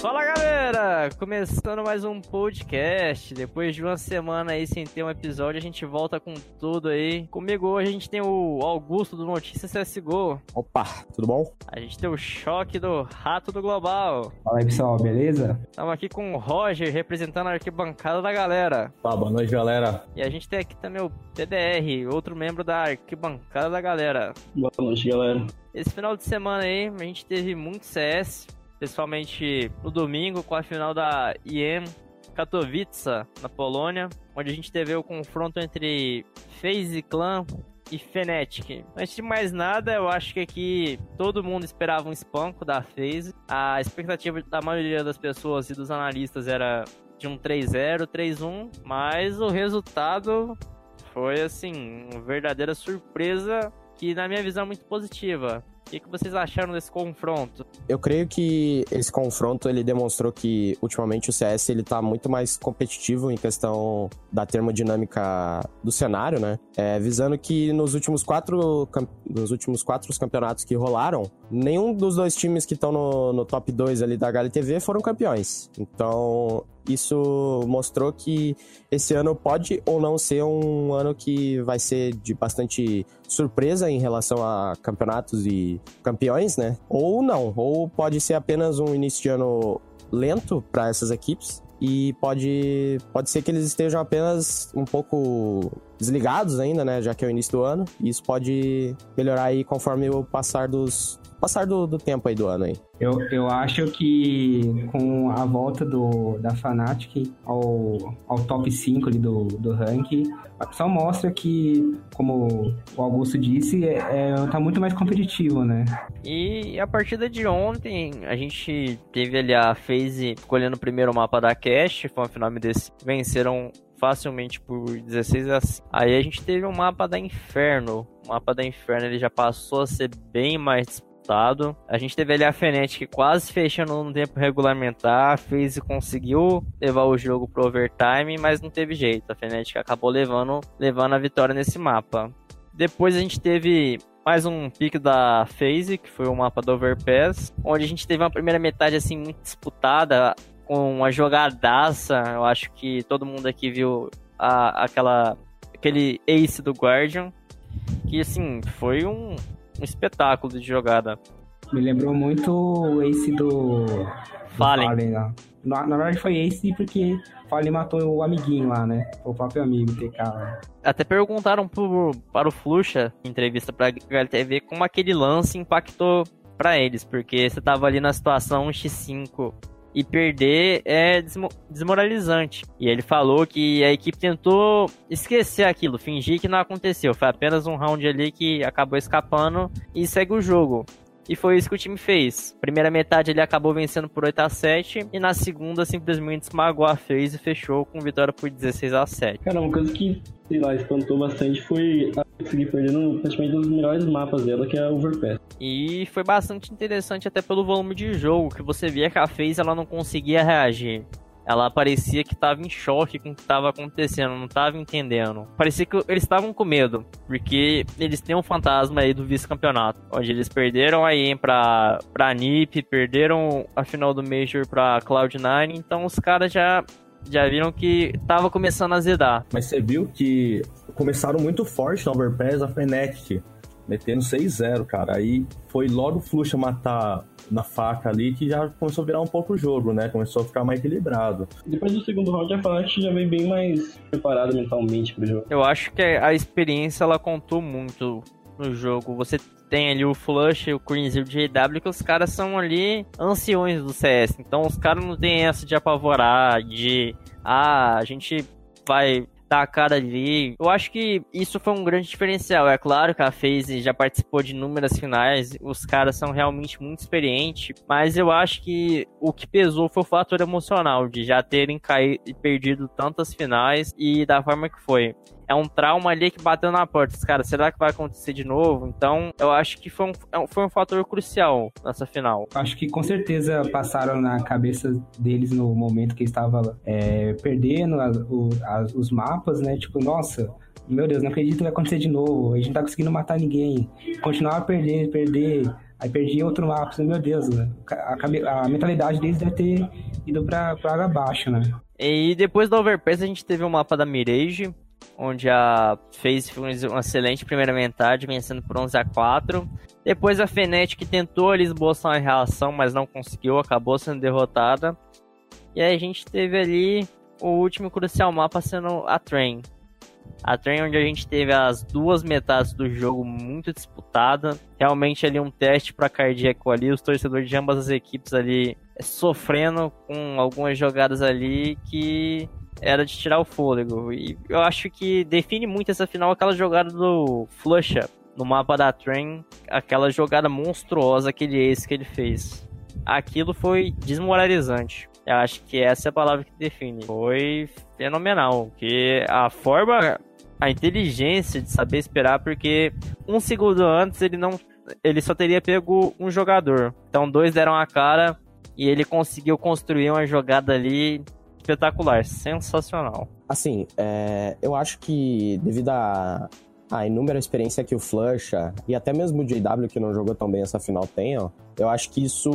Fala galera! Começando mais um podcast. Depois de uma semana aí sem ter um episódio, a gente volta com tudo aí. Comigo hoje a gente tem o Augusto do Notícias CSGO. Opa, tudo bom? A gente tem o Choque do Rato do Global. Fala aí pessoal, beleza? Estamos aqui com o Roger representando a arquibancada da galera. Fala, boa noite galera. E a gente tem aqui também o TDR, outro membro da arquibancada da galera. Boa noite galera. Esse final de semana aí a gente teve muito CS, principalmente no domingo com a final da IEM Katowice, na Polônia, onde a gente teve o confronto entre FaZe Clan e Fnatic. Antes de mais nada, eu acho que aqui todo mundo esperava um espanco da FaZe. A expectativa da maioria das pessoas e dos analistas era de um 3-0, 3-1, mas o resultado foi assim, uma verdadeira surpresa que na minha visão é muito positiva. O que, que vocês acharam desse confronto? Eu creio que esse confronto ele demonstrou que ultimamente o CS ele tá muito mais competitivo em questão da termodinâmica do cenário, né? É, visando que nos últimos quatro nos últimos quatro campeonatos que rolaram, nenhum dos dois times que estão no, no top 2 ali da HLTV foram campeões. Então, isso mostrou que esse ano pode ou não ser um ano que vai ser de bastante surpresa em relação a campeonatos e campeões, né? Ou não, ou pode ser apenas um início de ano lento para essas equipes e pode, pode ser que eles estejam apenas um pouco desligados ainda, né? Já que é o início do ano. E isso pode melhorar aí conforme o passar dos, passar do, do tempo aí do ano aí. Eu, eu acho que com a volta do, da Fnatic ao, ao top 5 ali do, do ranking, só mostra que, como o Augusto disse, é, é, tá muito mais competitivo, né? E a partida de ontem, a gente teve ali a FaZe escolhendo o primeiro mapa da Cash, foi uma final desse, venceram facilmente por 16 a 5. Aí a gente teve um mapa da Inferno. O mapa da Inferno ele já passou a ser bem mais disputado. A gente teve ali a Fnatic quase fechando no tempo regulamentar, fez e conseguiu levar o jogo pro overtime, mas não teve jeito. A Fnatic acabou levando, levando a vitória nesse mapa. Depois a gente teve mais um pique da FaZe, que foi o mapa do Overpass, onde a gente teve uma primeira metade assim muito disputada, uma jogadaça. Eu acho que todo mundo aqui viu a, aquela aquele ace do Guardian, que assim, foi um, um espetáculo de jogada. Me lembrou muito o ace do. Fallen. Fallen lá. Na, na verdade foi ace porque Fallen matou o amiguinho lá, né? O próprio amigo, TK lá. Até perguntaram pro, para o Fluxa, em entrevista pra HLTV, como aquele lance impactou para eles, porque você tava ali na situação X5 e perder é desmoralizante. E ele falou que a equipe tentou esquecer aquilo, fingir que não aconteceu. Foi apenas um round ali que acabou escapando e segue o jogo. E foi isso que o time fez. Primeira metade ele acabou vencendo por 8 a 7 e na segunda simplesmente esmagou a FaZe e fechou com vitória por 16 a 7. Cara, uma coisa que, sei lá, espantou bastante foi a conseguir perdendo praticamente um dos melhores mapas dela, que é a Overpass. E foi bastante interessante até pelo volume de jogo, que você via que a FaZe ela não conseguia reagir ela parecia que estava em choque com o que estava acontecendo, não estava entendendo. Parecia que eles estavam com medo, porque eles têm um fantasma aí do vice-campeonato, onde eles perderam a EM pra, pra NiP, perderam a final do Major pra Cloud9, então os caras já já viram que tava começando a azedar. Mas você viu que começaram muito forte na Overpass a Fnatic, metendo 6-0, cara. Aí foi logo o Fluxa matar na faca ali que já começou a virar um pouco o jogo, né? Começou a ficar mais equilibrado. Depois do segundo round, a Fnatic já vem bem mais preparada mentalmente pro jogo. Eu acho que a experiência ela contou muito no jogo. Você tem ali o Flush, o Queens e o JW, que os caras são ali anciões do CS. Então os caras não tem essa de apavorar, de ah, a gente vai tá a cara ali. Eu acho que isso foi um grande diferencial. É claro que a FaZe já participou de inúmeras finais, os caras são realmente muito experientes, mas eu acho que o que pesou foi o fator emocional de já terem caído e perdido tantas finais e da forma que foi é um trauma ali que bateu na porta. Cara, será que vai acontecer de novo? Então, eu acho que foi um, é foi um fator crucial nessa final. Acho que com certeza passaram na cabeça deles no momento que estava é, perdendo as, o, as, os mapas, né? Tipo, nossa, meu Deus, não acredito que vai acontecer de novo. A gente não tá conseguindo matar ninguém. Continuar a perder, perder. Aí perdi outro mapa. Meu Deus, né? a, a, a mentalidade deles deve ter ido pra, pra água abaixo, né? E depois da Overpass a gente teve o mapa da Mirage, onde a FaZe fez uma excelente primeira metade, vencendo por 11 a 4. Depois a Fnatic tentou ali esboçar uma reação, mas não conseguiu, acabou sendo derrotada. E aí a gente teve ali o último crucial mapa sendo a Train. A Train onde a gente teve as duas metades do jogo muito disputada. Realmente ali um teste para cardíaco ali, os torcedores de ambas as equipes ali sofrendo com algumas jogadas ali que era de tirar o fôlego. E eu acho que define muito essa final aquela jogada do Flusha no mapa da Train, aquela jogada monstruosa, aquele ace que ele fez. Aquilo foi desmoralizante. Eu acho que essa é a palavra que define. Foi fenomenal, que a forma, a inteligência de saber esperar, porque um segundo antes ele não, ele só teria pego um jogador. Então dois deram a cara e ele conseguiu construir uma jogada ali espetacular, sensacional. Assim, é, eu acho que devido a, a inúmera experiência que o Flusha e até mesmo o JW, que não jogou tão bem essa final, tem, ó, eu acho que isso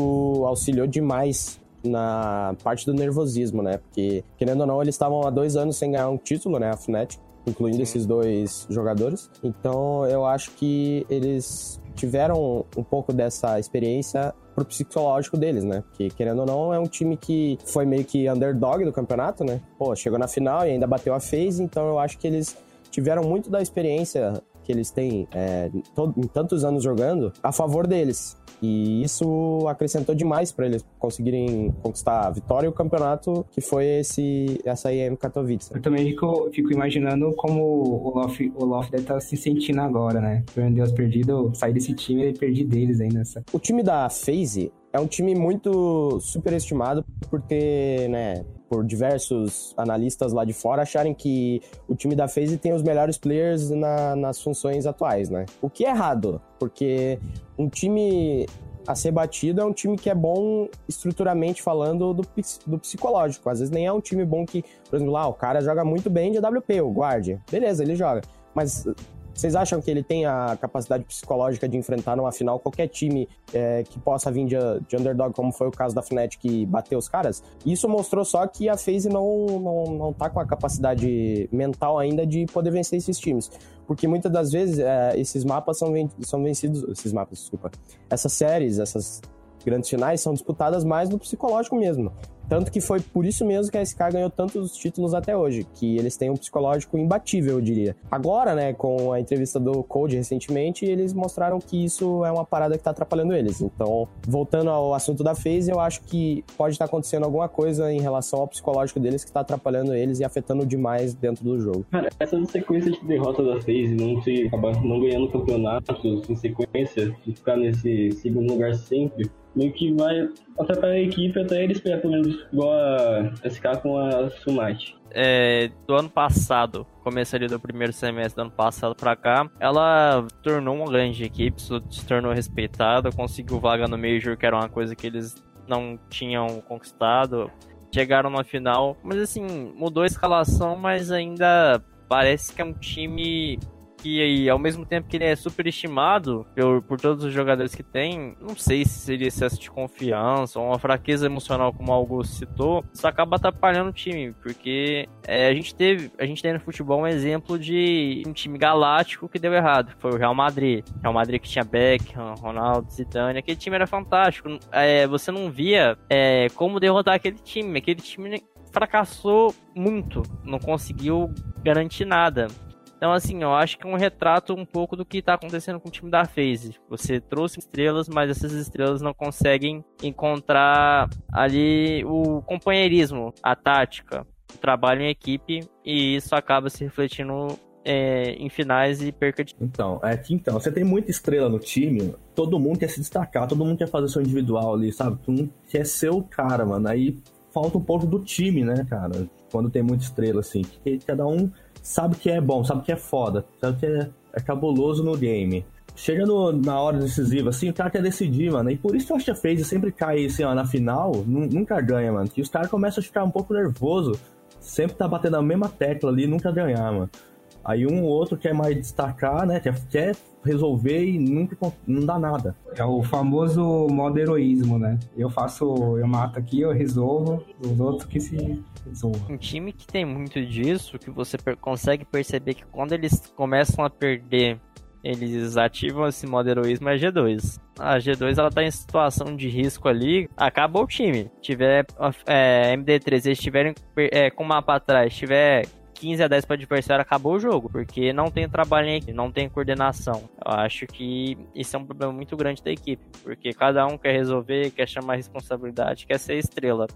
auxiliou demais na parte do nervosismo, né? Porque, querendo ou não, eles estavam há dois anos sem ganhar um título, né? A Fnatic, incluindo esses dois jogadores. Então, eu acho que eles tiveram um pouco dessa experiência pro psicológico deles, né? Porque, querendo ou não, é um time que foi meio que underdog do campeonato, né? Pô, chegou na final e ainda bateu a FaZe, então eu acho que eles tiveram muito da experiência que eles têm é, em tantos anos jogando a favor deles. E isso acrescentou demais para eles conseguirem conquistar a vitória e o campeonato que foi esse essa IM Katowice. Eu também fico, fico imaginando como o Loft, o deve estar tá se sentindo agora, né? Por Deus perdido, sair desse time e perdi deles ainda. Nessa. O time da FaZe é um time muito superestimado por ter, né, por diversos analistas lá de fora acharem que o time da FaZe tem os melhores players na, nas funções atuais, né? O que é errado, porque um time a ser batido é um time que é bom estruturalmente falando do, do psicológico. Às vezes nem é um time bom que, por exemplo, lá o cara joga muito bem de AWP, o guard. Beleza, ele joga. Mas vocês acham que ele tem a capacidade psicológica de enfrentar numa final qualquer time é, que possa vir de, de, underdog, como foi o caso da Fnatic que bateu os caras? Isso mostrou só que a FaZe não, não, não tá com a capacidade mental ainda de poder vencer esses times. Porque muitas das vezes é, esses mapas são, ven são vencidos. Esses mapas, desculpa. Essas séries, essas grandes finais são disputadas mais no psicológico mesmo. Tanto que foi por isso mesmo que a SK ganhou tantos títulos até hoje, que eles têm um psicológico imbatível, eu diria. Agora, né, com a entrevista do Code recentemente, eles mostraram que isso é uma parada que tá atrapalhando eles. Então, voltando ao assunto da FaZe, eu acho que pode estar tá acontecendo alguma coisa em relação ao psicológico deles que tá atrapalhando eles e afetando demais dentro do jogo. Cara, essa sequência de derrota da FaZe, não se acabar não ganhando campeonatos em sequência, de ficar nesse segundo lugar sempre, meio que vai até para a equipe, até eles pegar pelo menos igual a SK com a Sumite. É, do ano passado, começaria do primeiro semestre do ano passado para cá, ela tornou uma grande equipe, se tornou respeitada, conseguiu vaga no Major, que era uma coisa que eles não tinham conquistado. Chegaram na final, mas assim, mudou a escalação, mas ainda parece que é um time que ao mesmo tempo que ele é superestimado por, por todos os jogadores que tem, não sei se seria excesso de confiança ou uma fraqueza emocional, como o Augusto citou, isso acaba atrapalhando o time, porque é, a gente teve, a gente tem no futebol um exemplo de um time galáctico que deu errado, foi o Real Madrid. Real Madrid que tinha Beckham, Ronaldo, Zidane, aquele time era fantástico. É, você não via é, como derrotar aquele time, aquele time fracassou muito, não conseguiu garantir nada. Então, assim, eu acho que é um retrato um pouco do que está acontecendo com o time da FaZe. Você trouxe estrelas, mas essas estrelas não conseguem encontrar ali o companheirismo, a tática, o trabalho em equipe, e isso acaba se refletindo é, em finais e perca de. Então, é que então, você tem muita estrela no time, todo mundo quer se destacar, todo mundo quer fazer seu individual ali, sabe? Todo mundo quer ser o cara, mano. Aí falta um pouco do time, né, cara? Quando tem muita estrela, assim. Que cada um sabe que é bom, sabe que é foda, sabe que é, é cabuloso no game. Chega no, na hora decisiva, assim, o cara quer decidir, mano. E por isso que eu acho que a FaZe sempre cai, assim, ó, na final, nunca ganha, mano. Que os caras começam a ficar um pouco nervoso, sempre tá batendo a mesma tecla ali, nunca ganhar, mano. Aí um ou outro quer mais destacar, né? Quer, quer resolver e nunca não dá nada. É o famoso modo heroísmo, né? Eu faço, eu mato aqui, eu resolvo, os outros que se resolvam. Um time que tem muito disso, que você per consegue perceber que quando eles começam a perder, eles ativam esse modo heroísmo é a G2. A G2 ela tá em situação de risco ali, acabou o time. Tiver é, MD3, eles estiverem é, com o mapa atrás, tiver 15 a 10 para o adversário, acabou o jogo, porque não tem trabalho em equipe, não tem coordenação. Eu acho que isso é um problema muito grande da equipe, porque cada um quer resolver, quer chamar responsabilidade, quer ser estrela.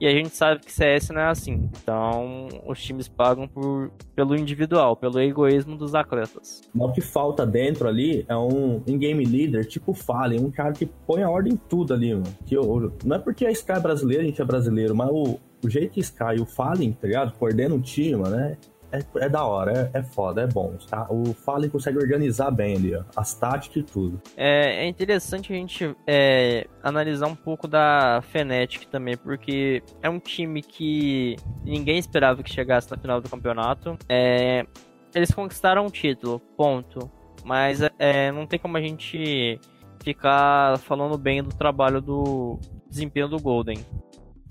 E a gente sabe que CS não é assim. Então, os times pagam por, pelo individual, pelo egoísmo dos atletas. O que falta dentro ali é um in-game leader, tipo Fallen, um cara que põe a ordem em tudo ali, mano. Que eu, não é porque a Sky é brasileira, a gente é brasileiro, mas o, o jeito que o Fallen, tá ligado? Coordena um time, né? É, é, da hora, é, é foda, é bom. Tá? O Fallen consegue organizar bem ali, ó, as táticas e tudo. É, é interessante a gente é, analisar um pouco da Fnatic também, porque é um time que ninguém esperava que chegasse na final do campeonato. É, eles conquistaram um título, ponto. Mas é, não tem como a gente ficar falando bem do trabalho do desempenho do Golden.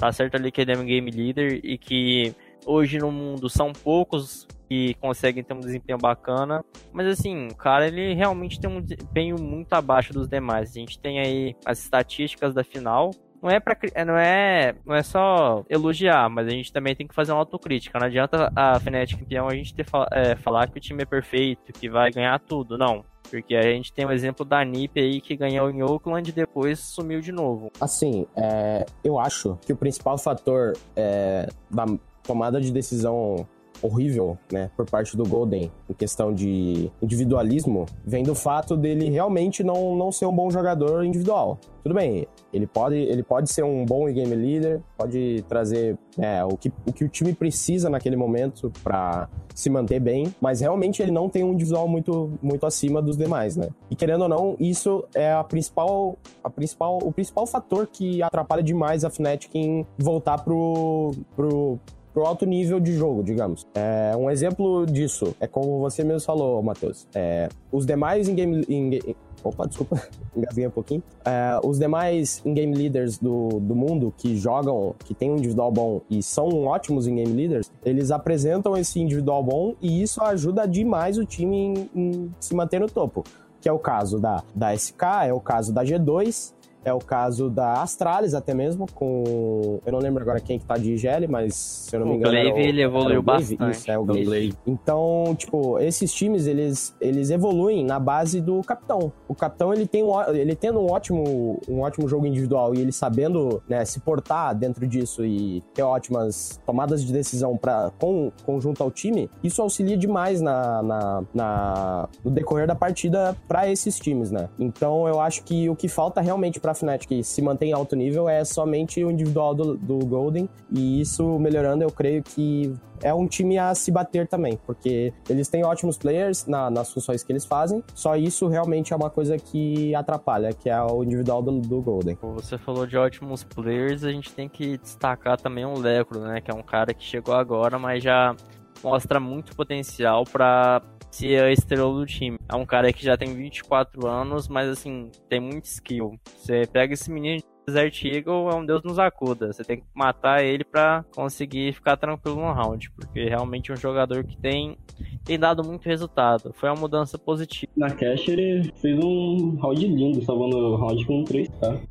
Tá certo ali que ele é um game leader e que hoje no mundo são poucos que conseguem ter um desempenho bacana. Mas assim, o cara ele realmente tem um desempenho muito abaixo dos demais. A gente tem aí as estatísticas da final. Não é, pra, não, é, não é só elogiar, mas a gente também tem que fazer uma autocrítica. Não adianta a Fnatic campeão a gente ter, é, falar que o time é perfeito, que vai ganhar tudo. Não. Porque a gente tem o um exemplo da NiP aí que ganhou em Oakland e depois sumiu de novo. Assim, é, eu acho que o principal fator é, da tomada de decisão horrível, né, por parte do Golden, em questão de individualismo, vem do fato dele realmente não, não ser um bom jogador individual. Tudo bem, ele pode, ele pode ser um bom game leader, pode trazer é, o, que, o que o time precisa naquele momento para se manter bem, mas realmente ele não tem um individual muito, muito acima dos demais, né? E querendo ou não, isso é a principal, a principal, o principal fator que atrapalha demais a Fnatic em voltar pro, pro, pro alto nível de jogo, digamos. É, um exemplo disso é como você mesmo falou, Matheus. É, os demais em game, em, Opa, desculpa, engasguei um pouquinho. É, os demais in-game leaders do, do mundo que jogam, que tem um individual bom e são ótimos in-game leaders, eles apresentam esse individual bom e isso ajuda demais o time em, em se manter no topo. Que é o caso da, da SK, é o caso da G2, é o caso da Astralis até mesmo, com... Eu não lembro agora quem que tá de IGL, mas se eu não me engano... O Glaive, ele evoluiu bastante. Isso, é o Glaive. Então, tipo, esses times, eles, eles evoluem na base do capitão. O capitão, ele tem um, ele tendo um ótimo, um ótimo jogo individual e ele sabendo né, se portar dentro disso e ter ótimas tomadas de decisão pra, com, conjunto ao time, isso auxilia demais na, na, na no decorrer da partida para esses times, né? Então, eu acho que o que falta realmente para a Fnatic se mantém em alto nível é somente o individual do, do Golden, e isso melhorando, eu creio que é um time a se bater também, porque eles têm ótimos players na, nas funções que eles fazem, só isso realmente é uma coisa que atrapalha, que é o individual do, do Golden. Você falou de ótimos players, a gente tem que destacar também o Lecro, né, que é um cara que chegou agora, mas já mostra muito potencial para ser a estrela do time. É um cara que já tem 24 anos, mas assim, tem muito skill. Você pega esse menino de Desert Eagle, é um deus nos acuda. Você tem que matar ele para conseguir ficar tranquilo no round, porque realmente é um jogador que tem, tem dado muito resultado. Foi uma mudança positiva. Na Cash ele fez um round lindo, salvando o round com 3k.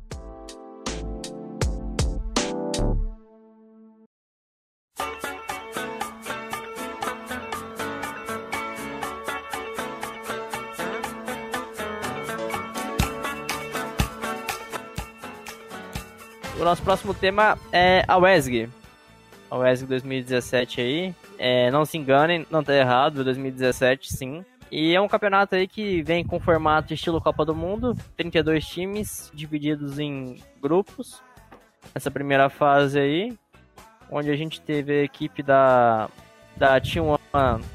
Nosso próximo tema é a WESG. A WESG 2017 aí. É, não se enganem, não tá errado, 2017 sim. E é um campeonato aí que vem com formato estilo Copa do Mundo, 32 times divididos em grupos. Essa primeira fase aí, onde a gente teve a equipe da da T1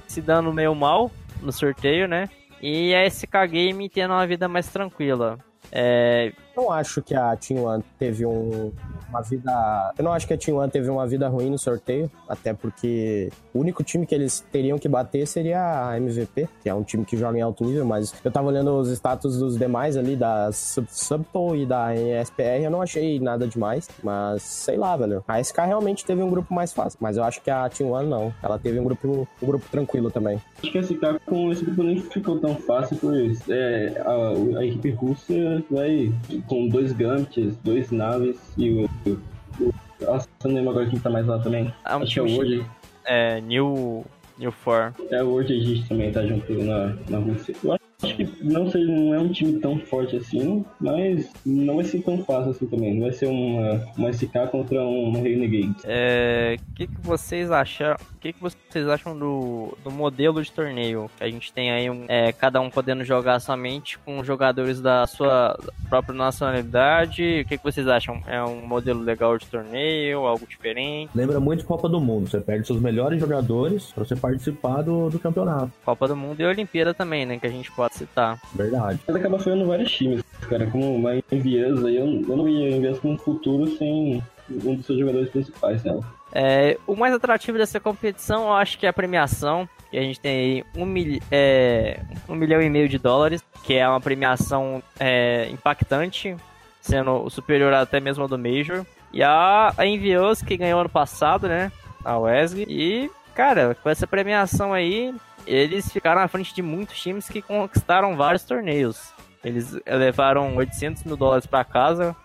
se dando meio mal no sorteio, né? E a SK Game tendo uma vida mais tranquila. É, não acho que a Team One teve um, uma vida. Eu não acho que a Team One teve uma vida ruim no sorteio, até porque o único time que eles teriam que bater seria a MVP, que é um time que joga em alto nível, mas eu tava olhando os status dos demais ali, da Subto e da ESPR, eu não achei nada demais, mas sei lá, velho. A SK realmente teve um grupo mais fácil, mas eu acho que a Team One não. Ela teve um grupo, um grupo tranquilo também. Acho que a SK com esse grupo nem ficou tão fácil, pois é, a, a equipe russa vai com dois Gambits, dois naves e o. o nossa, não lembro agora quem tá mais lá também. Ah, Acho que é o Word. É, New, New Four. É o Word Exist também tá junto na, na Rússia. Eu acho que não, sei, não é um time tão forte assim, mas não vai ser tão fácil assim também. Não vai ser uma, uma SK contra um Renegade. É, o que, que vocês acham? O que, que vocês acham do, do modelo de torneio? Que a gente tem aí um, é, cada um podendo jogar somente com jogadores da sua própria nacionalidade. O que, que vocês acham? É um modelo legal de torneio? Algo diferente? Lembra muito Copa do Mundo. Você perde seus melhores jogadores pra você participar do, do campeonato. Copa do Mundo e Olimpíada também, né? Que a gente pode citar. Verdade. Mas acaba falando vários times, cara. Como uma Envias aí, eu, eu não veria Envias com um futuro sem um dos seus jogadores principais dela. É, o mais atrativo dessa competição, eu acho que é a premiação. Que a gente tem aí um, mil, é, um milhão e meio de dólares, que é uma premiação é, impactante, sendo superior até mesmo ao do Major. E a, a Envious, que ganhou ano passado, né? A Wesley. E, cara, com essa premiação aí, eles ficaram à frente de muitos times que conquistaram vários torneios. Eles levaram 800 mil dólares para casa,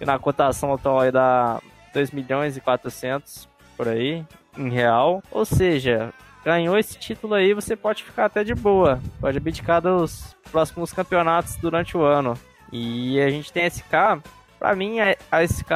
e na cotação atual aí dá 2 milhões e 400 por aí, em real. Ou seja, ganhou esse título aí, você pode ficar até de boa. Pode abdicar dos próximos campeonatos durante o ano. E a gente tem SK, pra mim a a SK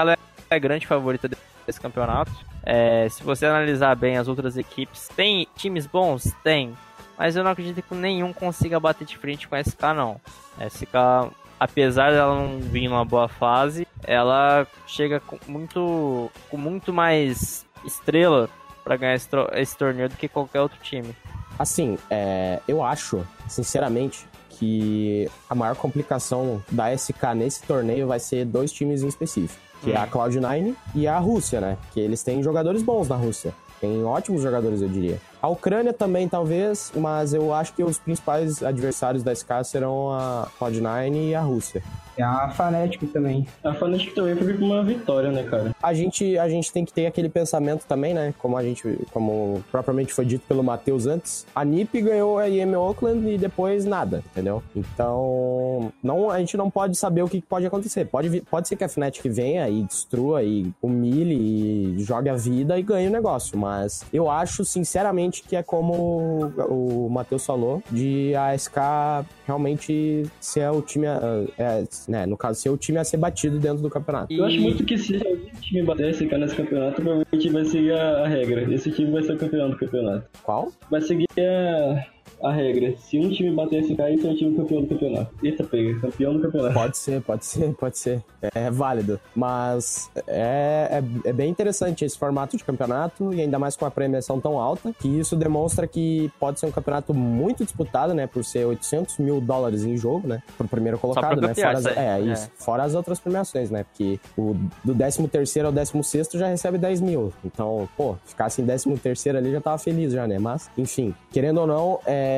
é a grande favorita desse campeonato. É, se você analisar bem as outras equipes, tem times bons? Tem. Mas eu não acredito que nenhum consiga bater de frente com a SK, não. A SK, apesar dela não vir numa boa fase, ela chega com muito, com muito mais estrela para ganhar esse, esse torneio do que qualquer outro time. Assim, é, eu acho, sinceramente, que a maior complicação da SK nesse torneio vai ser dois times em específico, que é a Cloud9 e a Rússia, né? Que eles têm jogadores bons na Rússia. Tem ótimos jogadores, eu diria. A Ucrânia também, talvez, mas eu acho que os principais adversários da SK serão a Cloud9 e a Rússia. É a Fnatic também. A Fnatic também foi com uma vitória, né, cara? A gente, a gente tem que ter aquele pensamento também, né? Como a gente, como propriamente foi dito pelo Matheus antes, a NiP ganhou a IM Oakland e depois nada, entendeu? Então, não, a gente não pode saber o que pode acontecer. Pode, pode ser que a Fnatic venha e destrua e humilhe e jogue a vida e ganhe o negócio, mas eu acho, sinceramente, que é como o Matheus falou, de a SK realmente ser o time, a- é, né, no caso, ser o time a ser batido dentro do campeonato. Eu acho muito que se algum time bater esse cara nesse campeonato, provavelmente vai seguir a, a regra. Esse time vai ser o campeão do campeonato. Qual? Vai seguir a, a regra. Se um time bater esse cara, esse é o time campeão do campeonato. Eita, pega, campeão do campeonato. Pode ser, pode ser, pode ser. É válido. Mas é, é, é bem interessante esse formato de campeonato e ainda mais com a premiação tão alta, que isso demonstra que pode ser um campeonato muito disputado, né? Por ser 800 mil dólares em jogo, né? Pro primeiro colocado, né? Fora as, é, É. isso. Fora as outras premiações, né? Porque o do 13 terceiro ao 16 sexto já recebe 10 mil. Então, pô, ficasse em 13 terceiro ali já tava feliz já, né? Mas, enfim, querendo ou não, é,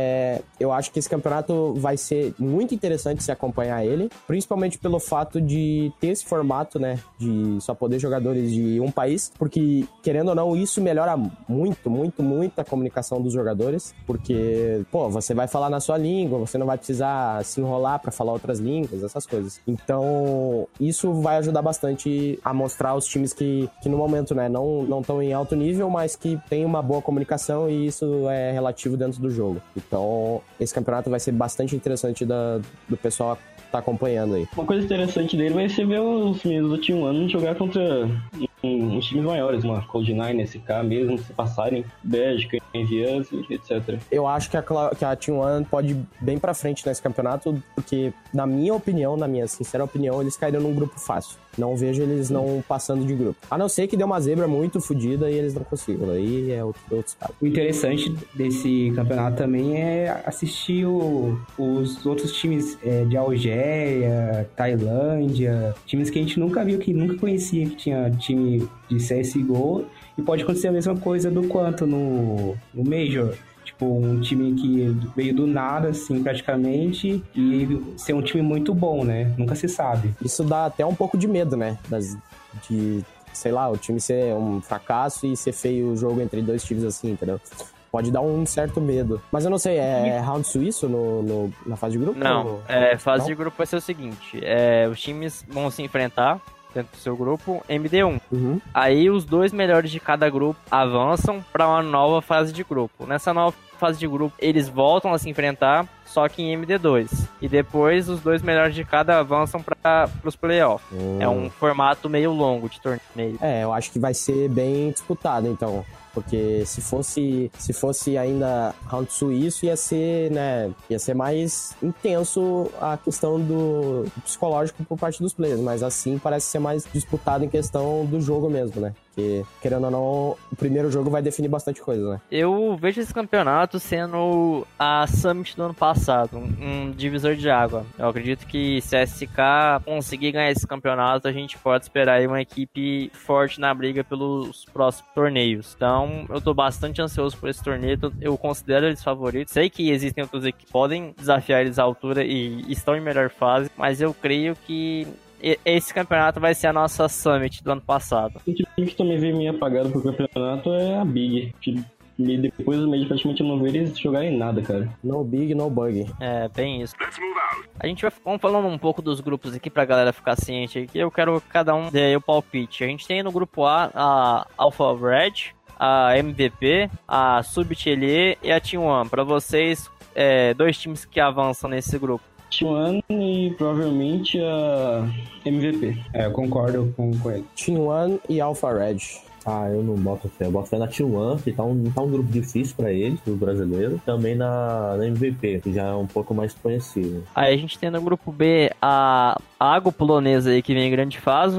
eu acho que esse campeonato vai ser muito interessante se acompanhar ele, principalmente pelo fato de ter esse formato, né, de só poder jogadores de um país, porque querendo ou não, isso melhora muito, muito, muito a comunicação dos jogadores, porque, pô, você vai falar na sua língua, você não vai precisar se enrolar pra falar outras línguas, essas coisas. Então, isso vai ajudar bastante a mostrar os times que, que no momento, né, não estão em alto nível, mas que tem uma boa comunicação e isso é relativo dentro do jogo. Então, esse campeonato vai ser bastante interessante da, do pessoal tá acompanhando aí. Uma coisa interessante dele vai ser ver os meninos do Team One jogar contra uns times maiores, uma Cloud9, SK mesmo, se passarem, Bélgica, Envias, etc. Eu acho que a, que a Team One pode ir bem pra frente nesse campeonato, porque, na minha opinião, na minha sincera opinião, eles caíram num grupo fácil. Não vejo eles não passando de grupo. A não ser que dê uma zebra muito fodida e eles não consigam. Aí é outro, outro caso. O interessante desse campeonato também é assistir o, os outros times é, de Algéria, Tailândia, times que a gente nunca viu, que nunca conhecia que tinha time de CSGO. E pode acontecer a mesma coisa do quanto no, no Major. Tipo, um time que veio do nada, assim, praticamente, e ser um time muito bom, né? Nunca se sabe. Isso dá até um pouco de medo, né? Das, de, sei lá, o time ser um fracasso e ser feio o jogo entre dois times assim, entendeu? Pode dar um certo medo. Mas eu não sei, é round suíço no, no na fase de grupo? Não, ou... é, fase não? de grupo vai ser o seguinte: é, os times vão se enfrentar dentro do seu grupo MD1. Uhum. Aí os dois melhores de cada grupo avançam para uma nova fase de grupo. Nessa nova fase de grupo, eles voltam a se enfrentar, só que em MD2. E depois os dois melhores de cada avançam para os playoffs. Hum. É um formato meio longo de torneio. É, eu acho que vai ser bem disputado, então. Porque se fosse, se fosse ainda round suíço, ia ser, né, ia ser mais intenso a questão do psicológico por parte dos players, mas assim parece ser mais disputado em questão do jogo mesmo, né? Porque, querendo ou não, o primeiro jogo vai definir bastante coisa, né? Eu vejo esse campeonato sendo a Summit do ano passado, um, divisor de água. Eu acredito que se a SK conseguir ganhar esse campeonato, a gente pode esperar aí uma equipe forte na briga pelos próximos torneios. Então, eu tô bastante ansioso por esse torneio, eu considero eles favoritos. Sei que existem equipes que podem desafiar eles à altura e estão em melhor fase, mas eu creio que esse campeonato vai ser a nossa Summit do ano passado. Um time que também veio meio apagado pro campeonato é a Big. Que depois do mês praticamente eu não vejo eles jogarem nada, cara. No big, no bug. É, bem isso. A gente vai vamos falando um pouco dos grupos aqui pra galera ficar ciente aqui. Eu quero que cada um dê o palpite. A gente tem no grupo A a Alpha Red, a MVP, a Subtilier e a Team One. Pra vocês, é, dois times que avançam nesse grupo. T1 e provavelmente a MVP. É, eu concordo com, com ele. Team One e Alpha Red. Ah, eu não boto fé. Eu boto fé na T1, que tá um, tá um grupo difícil pra eles, os brasileiros. Também na, na MVP, que já é um pouco mais conhecido. Aí a gente tem no grupo B a Água Polonesa aí que vem em grande fase.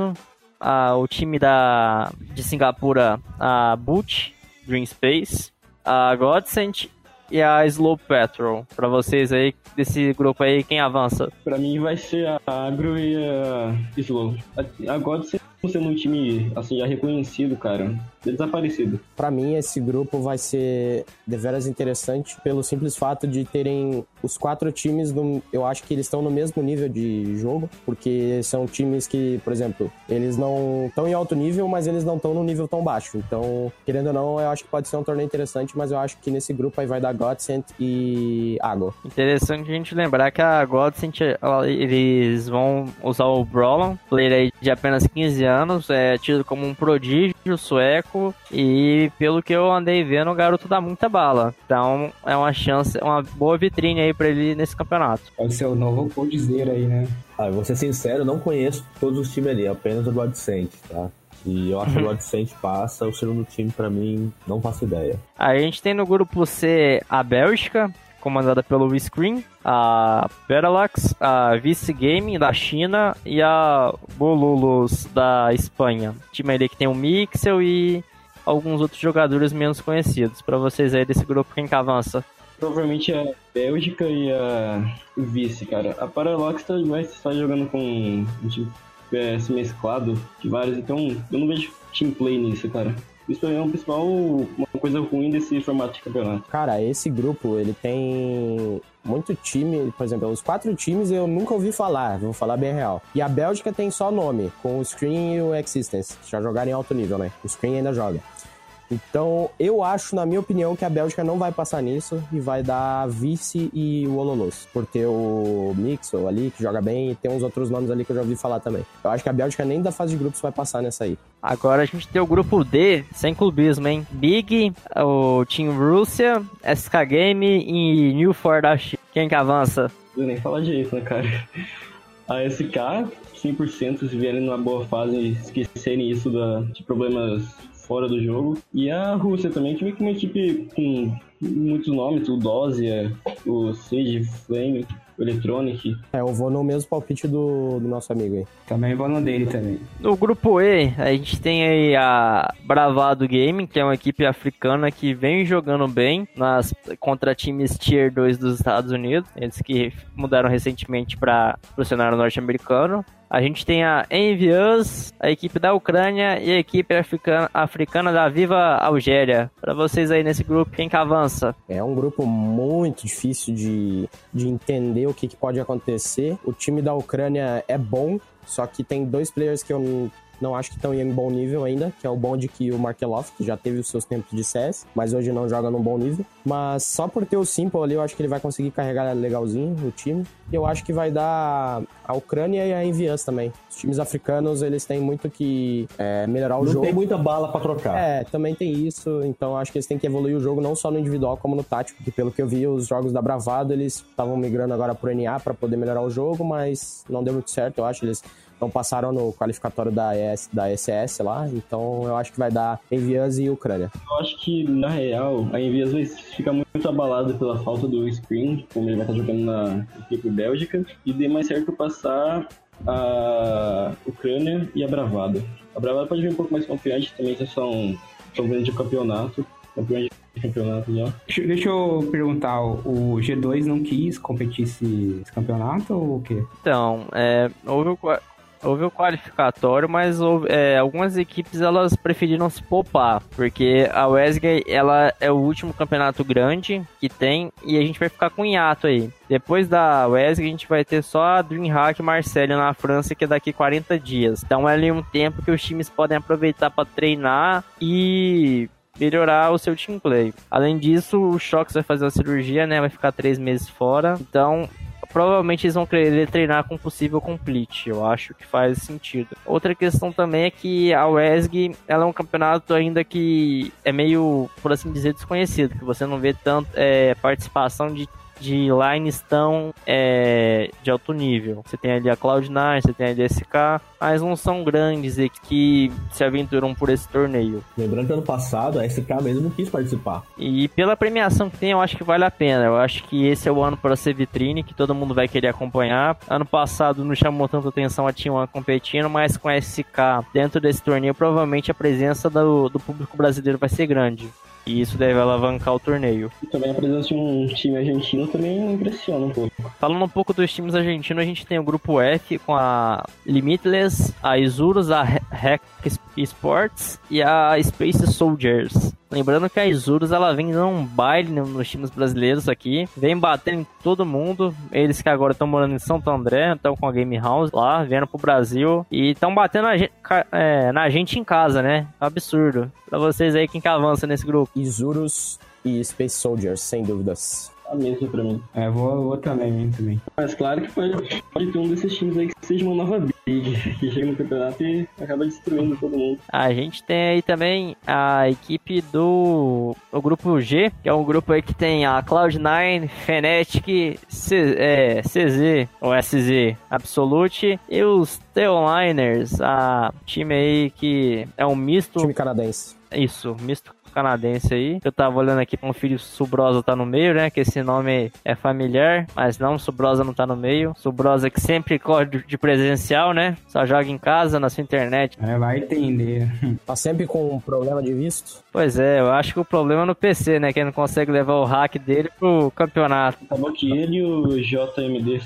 A, o time da, de Singapura, a Boot, Dream Space, a Godsend e a Slow Petrol. Pra vocês aí, desse grupo aí, quem avança? Pra mim vai ser a Agro e a Slow. A- Agora sendo um time assim já reconhecido, cara. Desaparecido. Pra mim, esse grupo vai ser deveras interessante pelo simples fato de terem os quatro times, no, eu acho que eles estão no mesmo nível de jogo, porque são times que, por exemplo, eles não estão em alto nível, mas eles não estão no nível tão baixo. Então, querendo ou não, eu acho que pode ser um torneio interessante, mas eu acho que nesse grupo aí vai dar Godsend e Água. Interessante a gente lembrar que a Godsend, ela- eles vão usar o Brawlon, player aí de apenas 15 anos, é tido como um prodígio sueco e pelo que eu andei vendo, o garoto dá muita bala. Então é uma chance, uma boa vitrine aí pra ele nesse campeonato. Pode ser o novo coldzera aí, né? Ah, eu vou ser sincero, eu não conheço todos os times ali, apenas o do Adcent, tá? E eu acho que o Adcent passa, o segundo time pra mim não faço ideia. Aí a gente tem no grupo C a Bélgica, comandada pelo Screen, a Parallax, a Vice Gaming da China e a Bolulos da Espanha. Time ali que tem o Mixel e alguns outros jogadores menos conhecidos. Pra vocês aí desse grupo, quem que avança? Provavelmente a Bélgica e a Vice, cara. A Parallax tá- vai estar jogando com um time é, mesclado de vários, então eu não vejo team play nisso, cara. Isso é um principal, uma coisa ruim desse formato de campeonato. Cara, esse grupo, ele tem muito time, por exemplo, os quatro times eu nunca ouvi falar, vou falar bem real. E a Bélgica tem só nome, com o Screen e o Existence, já jogaram em alto nível, né? O Screen ainda joga. Então, eu acho, na minha opinião, que a Bélgica não vai passar nisso e vai dar Vice e o Ololos. Por ter o Mixel ali, que joga bem, e tem uns outros nomes ali que eu já ouvi falar também. Eu acho que a Bélgica nem da fase de grupos vai passar nessa aí. Agora a gente tem o grupo D, sem clubismo, hein? Big, o Team Rússia, SK Game e New For da China. Quem que avança? Não nem falar direito, né, cara? A SK, 100% se vierem numa boa fase esquecerem isso da, de problemas fora do jogo. E a Rússia também, que vem com uma equipe com muitos nomes, o Dozia, o Siege, Flame, o Electronic. É, eu vou no mesmo palpite do, do nosso amigo aí. Também vou no dele também. No grupo E, a gente tem aí a Bravado Gaming, que é uma equipe africana que vem jogando bem nas contra times Tier 2 dos Estados Unidos. Eles que mudaram recentemente para o cenário norte-americano. A gente tem a Envious, a equipe da Ucrânia e a equipe africana, africana da Viva Algéria. Para vocês aí nesse grupo, quem que avança? É um grupo muito difícil de, de entender o que, que pode acontecer. O time da Ucrânia é bom, só que tem dois players que eu não acho que estão em bom nível ainda, que é o Bond que o Markelov, que já teve os seus tempos de CS, mas hoje não joga num bom nível. Mas só por ter o Simple ali, eu acho que ele vai conseguir carregar legalzinho o time. E eu acho que vai dar a Ucrânia e a Envias também. Os times africanos, eles têm muito que é, melhorar o não jogo. Não tem muita bala para trocar. É, também tem isso. Então acho que eles têm que evoluir o jogo não só no individual como no tático. Porque pelo que eu vi, os jogos da Bravado, eles estavam migrando agora pro NA para poder melhorar o jogo, mas não deu muito certo, eu acho. Eles não passaram no qualificatório da, ES, da ECS lá, então eu acho que vai dar Envias e Ucrânia. Eu acho que, na real, a Envias vai ficar muito abalada pela falta do screen, como ele vai estar jogando na equipe Bélgica, e dê mais certo passar a Ucrânia e a Bravada. A Bravada pode vir um pouco mais confiante, também já são, são vendo de campeonato, campeões de campeonato já. Deixa, deixa eu perguntar, o G2 não quis competir esse, esse campeonato ou o quê? Então, é, houve o houve o qualificatório, mas houve, é, algumas equipes elas preferiram se poupar, porque a Wesley ela é o último campeonato grande que tem e a gente vai ficar com hiato aí. Depois da Wesley a gente vai ter só a DreamHack Marseille na França que é daqui 40 dias. Então é ali um tempo que os times podem aproveitar para treinar e melhorar o seu team play. Além disso, o Shox vai fazer a cirurgia, né? Vai ficar três meses fora. Então, provavelmente eles vão querer treinar com possível complete. Eu acho que faz sentido. Outra questão também é que a WESG ela é um campeonato ainda que é meio, por assim dizer, desconhecido, que você não vê tanto é, participação de de lines tão é, de alto nível. Você tem ali a Cloud9, você tem a DSK, mas não são grandes e que se aventuram por esse torneio. Lembrando que ano passado a SK mesmo não quis participar. E pela premiação que tem, eu acho que vale a pena. Eu acho que esse é o ano para ser vitrine, que todo mundo vai querer acompanhar. Ano passado não chamou tanta atenção a T1 competindo, mas com a SK dentro desse torneio, provavelmente a presença do, do público brasileiro vai ser grande. E isso deve alavancar o torneio. E também a presença de um time argentino também impressiona um pouco. Falando um pouco dos times argentinos, a gente tem o grupo F com a Limitless, a Isurus, a Hack Sports e a Space Soldiers. Lembrando que a Isurus ela vem dando um baile nos times brasileiros aqui, vem batendo em todo mundo. Eles que agora estão morando em Santo André, estão com a Game House lá, vieram pro Brasil e estão batendo na gente, é, na gente em casa, né? Absurdo. Pra vocês aí, quem que avança nesse grupo? Isurus e Space Soldiers, sem dúvidas a mesma pra mim. É, vou, vou também, também. Mas claro que pode, pode ter um desses times aí que seja uma nova big, que chega no campeonato e acaba destruindo todo mundo. A gente tem aí também a equipe do o grupo G, que é um grupo aí que tem a Cloud9, Fnatic, C, é, CZ, ou SZ, Absolute, e os T-Onliners, a time aí que é um misto... Time canadense. Isso, misto canadense aí. Eu tava olhando aqui com o filho Subrosa tá no meio, né? Que esse nome é familiar, mas não, Subrosa não tá no meio. Subrosa que sempre corre de presencial, né? Só joga em casa, na sua internet. É, vai entender. Tá sempre com um problema de visto? Pois é, eu acho que o problema é no PC, né? Que não consegue levar o hack dele pro campeonato. Acabou que ele e o JMD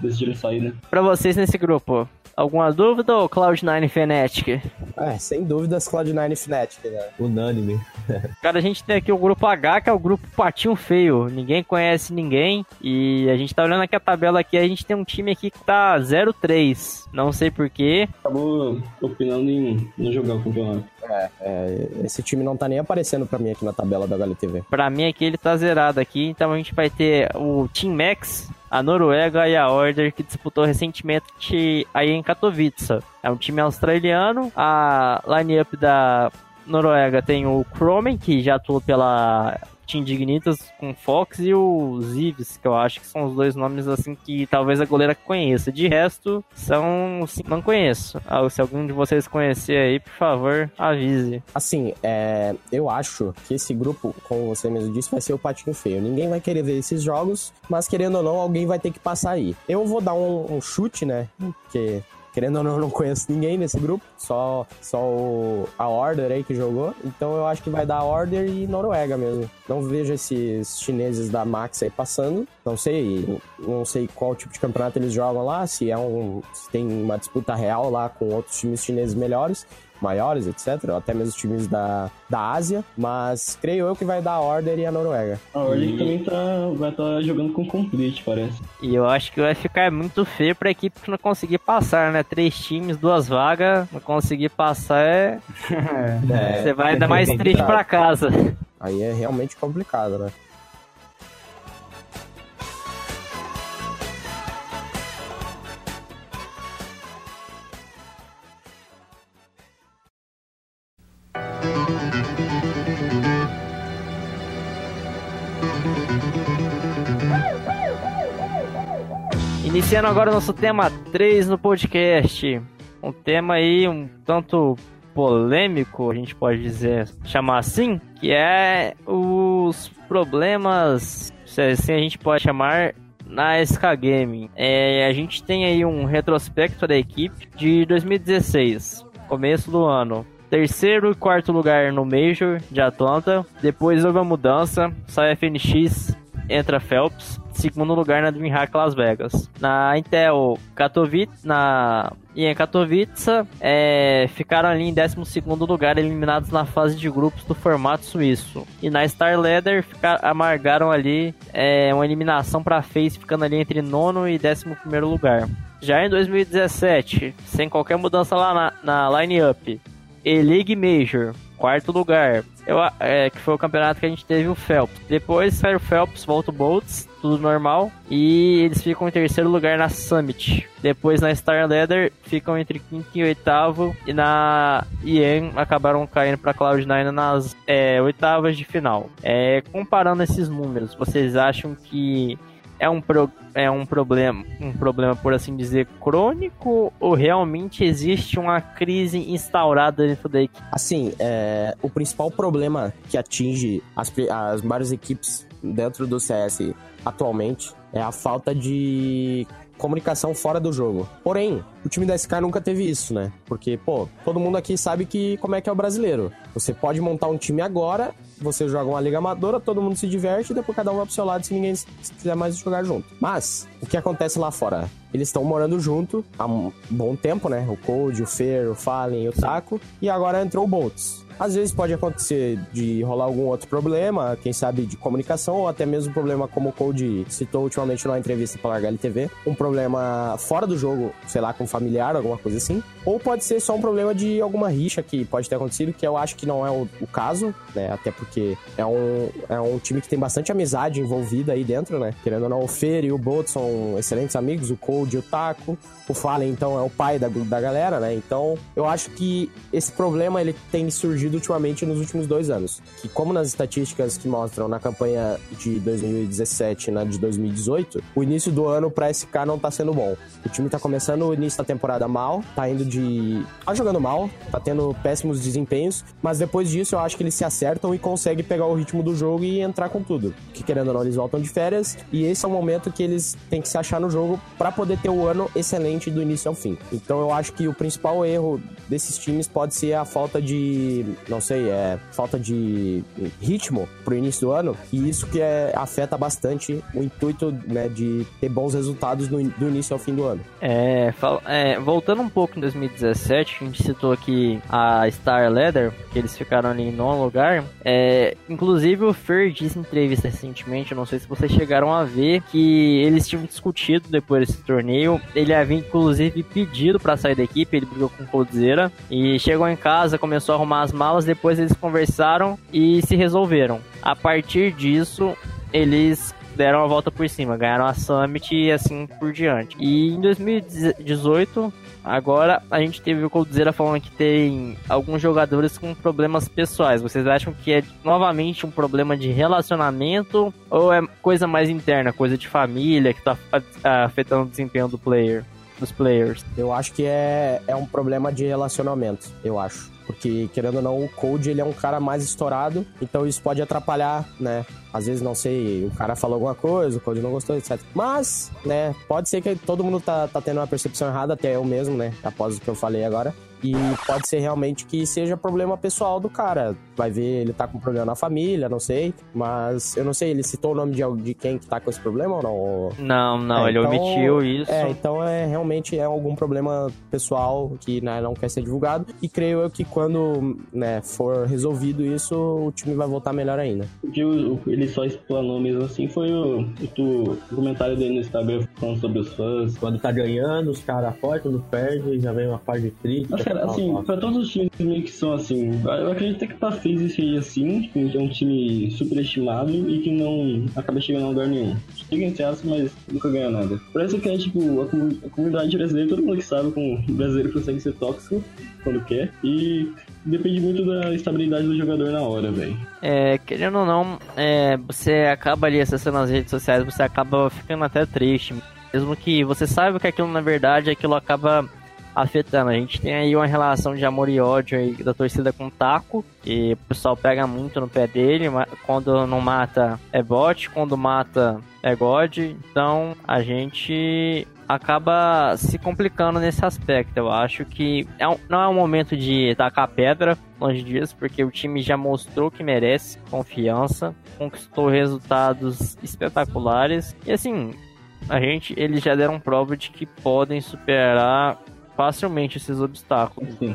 decidiram sair, né? Pra vocês nesse grupo, Alguma dúvida ou Cloud9 Fnatic? É, sem dúvidas Cloud9 Fnatic, né? Unânime. Cara, a gente tem aqui o grupo H, que é o grupo Patinho Feio. Ninguém conhece ninguém. E a gente tá olhando aqui a tabela aqui, a gente tem um time aqui que tá 0-3. Não sei porquê. Acabou opinando em não jogar o campeonato. É, é, esse time não tá nem aparecendo pra mim aqui na tabela da HLTV. Pra mim aqui ele tá zerado aqui, então a gente vai ter o Team Max, a Noruega e a Order que disputou recentemente aí em Katowice. É um time australiano, a line-up da Noruega tem o Cromen, que já atuou pela Team Dignitas com Fox e o Zives, que eu acho que são os dois nomes assim que talvez a goleira conheça. De resto, são. Não conheço. Ah, se algum de vocês conhecer aí, por favor, avise. Assim, é, eu acho que esse grupo, como você mesmo disse, vai ser o patinho feio. Ninguém vai querer ver esses jogos, mas querendo ou não, alguém vai ter que passar aí. Eu vou dar um, um chute, né? Porque querendo ou não, não conheço ninguém nesse grupo, só, só o, a Order aí que jogou. Então eu acho que vai dar Order e Noruega mesmo. Não vejo esses chineses da Max aí passando. Não sei, não sei qual tipo de campeonato eles jogam lá, se é um. se tem uma disputa real lá com outros times chineses melhores maiores, etc. Ou até mesmo times da, da Ásia. Mas creio eu que vai dar a Order e a Noruega. A Order e... também tá, vai estar tá jogando com Complete, parece. E eu acho que vai ficar muito feio pra equipe que não conseguir passar, né? Três times, duas vagas, não conseguir passar é. é Você vai é dar mais triste pra casa. Aí é realmente complicado, né? Iniciando agora nosso tema 3 no podcast. Um tema aí um tanto polêmico, a gente pode dizer, chamar assim, que é os problemas, se assim a gente pode chamar, na SK Gaming. É, a gente tem aí um retrospecto da equipe de 2016, começo do ano. Terceiro e quarto lugar no Major de Atlanta. Depois houve a mudança, sai FNX, entra Phelps segundo lugar na DreamHack Las Vegas. Na Intel Katowice, na e em Katowice é, ficaram ali em 12 lugar, eliminados na fase de grupos do formato suíço. E na Star Leather amargaram ali é, uma eliminação para Face, ficando ali entre nono e 11 lugar. Já em 2017, sem qualquer mudança lá na, na line-up, E-League Major, quarto lugar. Eu, é, que foi o campeonato que a gente teve o Phelps. Depois sai o Phelps, volta o Bolts, tudo normal. E eles ficam em terceiro lugar na Summit. Depois na Star Leather ficam entre quinto e oitavo. E na IEM acabaram caindo para Cloud9 nas é, oitavas de final. É, comparando esses números, vocês acham que é um, pro, é um problema, um problema, por assim dizer, crônico ou realmente existe uma crise instaurada dentro da equipe? Assim, é, o principal problema que atinge as, as maiores equipes dentro do CS atualmente é a falta de comunicação fora do jogo. Porém, o time da SK nunca teve isso, né? Porque, pô, todo mundo aqui sabe que como é que é o brasileiro. Você pode montar um time agora, você joga uma liga amadora, todo mundo se diverte e depois cada um vai pro seu lado se ninguém quiser mais jogar junto. Mas, o que acontece lá fora? Eles estão morando junto há um bom tempo, né? O Code, o Fer, o Fallen o Taco. E agora entrou o Boltz. Às vezes pode acontecer de rolar algum outro problema, quem sabe de comunicação, ou até mesmo problema como o Code citou ultimamente numa entrevista para a HLTV, um problema fora do jogo, sei lá, com familiar, alguma coisa assim. Ou pode ser só um problema de alguma rixa que pode ter acontecido, que eu acho que não é o, o caso, né? Até porque é um, é um time que tem bastante amizade envolvida aí dentro, né? Querendo ou não, o Fer e o Bolt são excelentes amigos, o Code e o Taco. O Fallen, então, é o pai da, da galera, né? Então, eu acho que esse problema ele tem surgido ultimamente nos últimos dois anos. Que, como nas estatísticas que mostram na campanha de 2017 e na de 2018, o início do ano pra SK não tá sendo bom. O time tá começando o início da temporada mal, tá indo de. tá jogando mal, tá tendo péssimos desempenhos, mas depois disso eu acho que eles se acertam e conseguem pegar o ritmo do jogo e entrar com tudo. Que querendo ou não, eles voltam de férias e esse é o momento que eles têm que se achar no jogo para poder ter o ano excelente do início ao fim. Então eu acho que o principal erro desses times pode ser a falta de, não sei, é falta de ritmo pro início do ano e isso que é, afeta bastante o intuito né, de ter bons resultados no, do início ao fim do ano. É, é, voltando um pouco em 2017, a gente citou aqui a Star Leather, que eles ficaram ali em nono lugar. É, inclusive o Fer disse em entrevista recentemente, não sei se vocês chegaram a ver, que eles tinham discutido depois desse torneio. Ele havia inclusive pedido para sair da equipe, ele brigou com o Coldzera e chegou em casa, começou a arrumar as malas, depois eles conversaram e se resolveram. A partir disso, eles deram a volta por cima, ganharam a Summit e assim por diante. E em 2018, Agora a gente teve o Coldzera falando que tem alguns jogadores com problemas pessoais. Vocês acham que é novamente um problema de relacionamento ou é coisa mais interna, coisa de família que tá afetando o desempenho do player, dos players? Eu acho que é, é um problema de relacionamento, eu acho. Porque, querendo ou não, o Code ele é um cara mais estourado, então isso pode atrapalhar, né? Às vezes, não sei, o cara falou alguma coisa, o Code não gostou, etc. Mas, né, pode ser que todo mundo tá, tá tendo uma percepção errada, até eu mesmo, né? Após o que eu falei agora. E pode ser realmente que seja problema pessoal do cara. Vai ver, ele tá com problema na família, não sei. Mas eu não sei, ele citou o nome de, de quem que tá com esse problema ou não? Não, não, é, ele então, omitiu isso. É, então é realmente é algum problema pessoal que né, não quer ser divulgado. E creio eu que quando né, for resolvido isso, o time vai voltar melhor ainda. O que ele só explanou mesmo assim foi o, o, o comentário dele no Instagram falando sobre os fãs. Quando tá ganhando, os caras apoiam, quando perde, já vem uma parte de crítica cara, assim, pra todos os times meio que são assim, eu acredito que pra FaZe seja assim, tipo, é um time superestimado e que não acaba chegando a lugar nenhum. Chega entre aspas, mas nunca ganha nada. Parece que é, tipo, a, a comunidade brasileira, todo mundo que sabe como o brasileiro consegue ser tóxico quando quer e depende muito da estabilidade do jogador na hora, velho. É, querendo ou não, é, você acaba ali acessando as redes sociais, você acaba ficando até triste. Mesmo que você saiba que aquilo na verdade, aquilo acaba afetando. A gente tem aí uma relação de amor e ódio aí da torcida com o Taco, e o pessoal pega muito no pé dele, quando não mata é bot, quando mata é God, então a gente acaba se complicando nesse aspecto. Eu acho que é um, não é um momento de tacar pedra, longe disso, porque o time já mostrou que merece confiança, conquistou resultados espetaculares e assim. A gente, eles já deram prova de que podem superar facilmente esses obstáculos. Sim.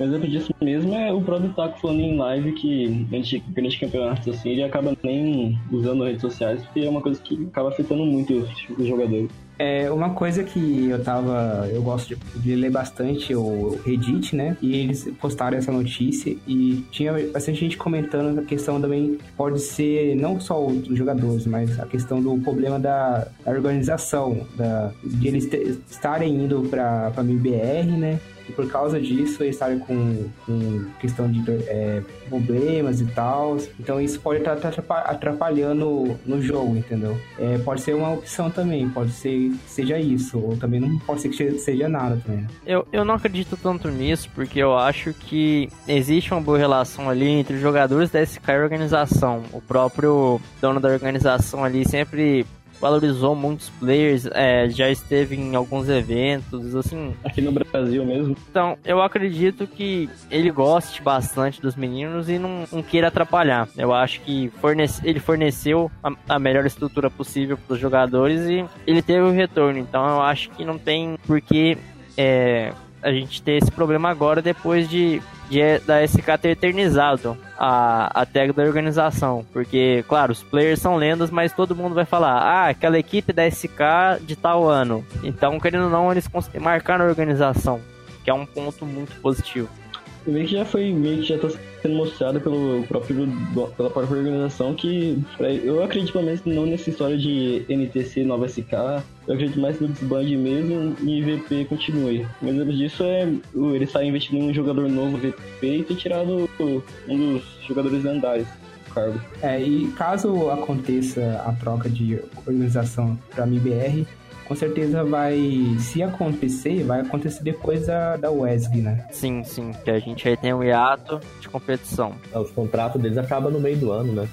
Um exemplo disso mesmo é o próprio Taco falando em live que durante grandes campeonatos assim, ele acaba nem usando redes sociais, porque é uma coisa que acaba afetando muito os jogadores. É uma coisa que eu tava. Eu gosto de, de, ler bastante o Reddit, né? E eles postaram essa notícia e tinha bastante gente comentando a questão também que pode ser não só os jogadores, mas a questão do problema da, da organização, da, de eles estarem indo pra, pra MBR, né? E por causa disso, eles estarem com, com questão de é, problemas e tal. Então isso pode estar atrapalhando no jogo, entendeu? É, pode ser uma opção também, pode ser que seja isso. Ou também não pode ser que seja nada também. Eu, eu não acredito tanto nisso, porque eu acho que existe uma boa relação ali entre os jogadores da SK e a organização. O próprio dono da organização ali sempre valorizou muitos players, é, já esteve em alguns eventos, assim. Aqui no Brasil mesmo. Então, eu acredito que ele goste bastante dos meninos e não, não queira atrapalhar. Eu acho que fornece, ele forneceu a, a melhor estrutura possível para os jogadores e ele teve o retorno. Então, eu acho que não tem por que é, a gente ter esse problema agora depois de, de da SK ter eternizado a, a tag da organização. Porque, claro, os players são lendas, mas todo mundo vai falar, ah, aquela equipe da SK de tal ano. Então, querendo ou não, eles conseguem marcar na organização, que é um ponto muito positivo. Meio que já foi, meio que já tá sendo mostrado pelo próprio, pela própria organização que eu acredito pelo menos não nessa história de NTC Nova SK, eu acredito mais no desbande mesmo e VP continue. Um exemplo disso é ele estar investindo em um jogador novo VP e ter tirado um dos jogadores lendários. É, e caso aconteça a troca de organização para a MBR, com certeza vai, se acontecer, vai acontecer depois da, da WESG, né? Sim, sim, que a gente aí tem um hiato de competição. É, os contratos deles acabam no meio do ano, né?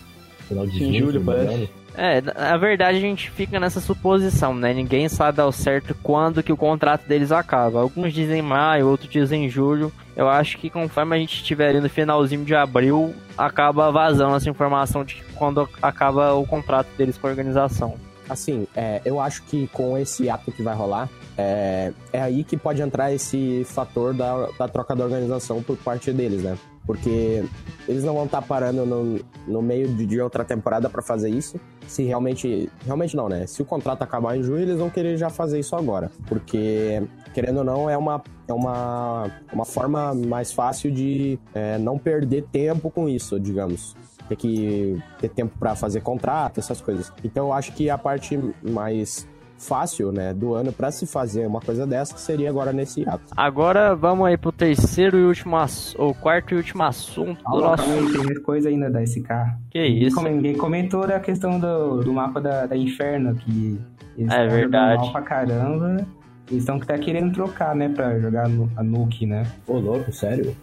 Final de julho, julho parece. É, na verdade a gente fica nessa suposição, né? Ninguém sabe ao certo quando que o contrato deles acaba. Alguns dizem maio, outros dizem julho. Eu acho que conforme a gente estiver ali no finalzinho de abril, acaba vazando essa informação de quando acaba o contrato deles com a organização. Assim, é, eu acho que com esse ato que vai rolar, é, é aí que pode entrar esse fator da, da troca da organização por parte deles, né? Porque eles não vão estar tá parando no, no meio de outra temporada para fazer isso. Se realmente. Realmente não, né? Se o contrato acabar em junho, eles vão querer já fazer isso agora. Porque, querendo ou não, é uma, é uma, uma forma mais fácil de é, não perder tempo com isso, digamos ter que ter tempo para fazer contrato, essas coisas. Então eu acho que a parte mais fácil, né, do ano para se fazer uma coisa dessa seria agora nesse ato. Agora vamos aí pro terceiro e último ou quarto e último assunto do nosso... Tem mais coisa ainda da SK. Que isso? Ninguém comentou a questão do, do mapa da, da Inferno, que eles é verdade. mal pra caramba. Eles estão até querendo trocar, né, pra jogar no, a Nuke, né? Ô, louco, sério?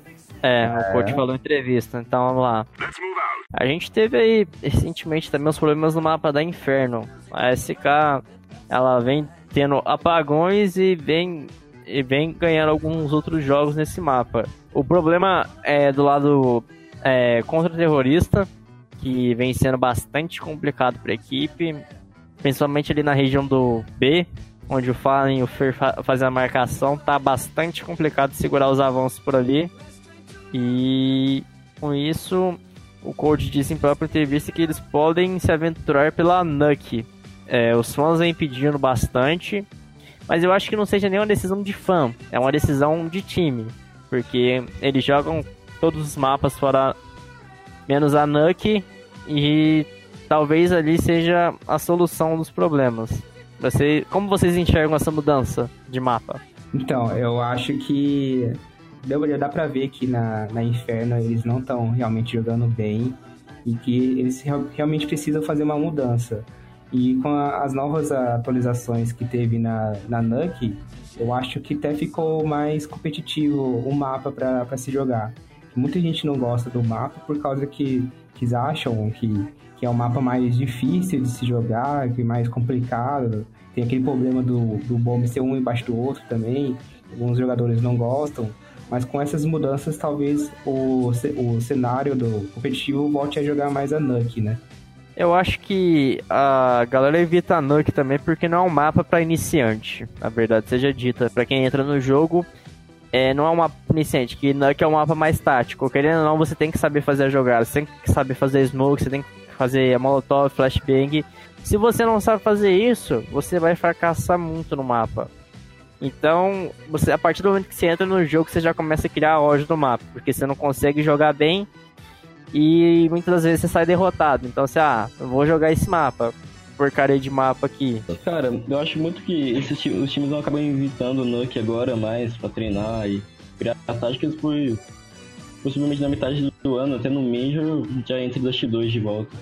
É, é, o coach falou em entrevista, então vamos lá. A gente teve aí recentemente também os problemas no mapa da Inferno. A SK, ela vem tendo apagões e vem, e vem ganhando alguns outros jogos nesse mapa. O problema é do lado é, contra-terrorista, que vem sendo bastante complicado para a equipe, principalmente ali na região do B, onde o Fallen e o Fer fazem a marcação, tá bastante complicado segurar os avanços por ali. E com isso, o Coach disse em própria entrevista que eles podem se aventurar pela Nuke. É, os fãs vêm pedindo bastante, mas eu acho que não seja nenhuma decisão de fã, é uma decisão de time, porque eles jogam todos os mapas fora menos a Nuke e talvez ali seja a solução dos problemas. Você, como vocês enxergam essa mudança de mapa? Então, eu acho que deu, já dá pra ver que na, na Inferno eles não estão realmente jogando bem e que eles realmente precisam fazer uma mudança. E com a, as novas atualizações que teve na, na Nuke, eu acho que até ficou mais competitivo o mapa para se jogar. Muita gente não gosta do mapa por causa que, que acham que que é um mapa mais difícil de se jogar, que é mais complicado. Tem aquele problema do, do bomb ser um embaixo do outro também. Alguns jogadores não gostam. Mas com essas mudanças, talvez o, o cenário do competitivo volte a jogar mais a Nuke, né? Eu acho que a galera evita a Nuke também porque não é um mapa para iniciante, a verdade seja dita. Para quem entra no jogo, é, não é um mapa iniciante, que Nuke é um mapa mais tático. Querendo ou não, você tem que saber fazer a jogada, você tem que saber fazer smoke, você tem que fazer molotov, flashbang. Se você não sabe fazer isso, você vai fracassar muito no mapa. Então, você, a partir do momento que você entra no jogo, você já começa a criar ódio do mapa, porque você não consegue jogar bem e muitas vezes você sai derrotado. Então, você, ah, eu vou jogar esse mapa, porcaria de mapa aqui. Cara, eu acho muito que esses, os times não acabam evitando o Nuke agora mais pra treinar e criar táticas por possivelmente na metade do ano, até no Major, já entra Dust 2 de volta.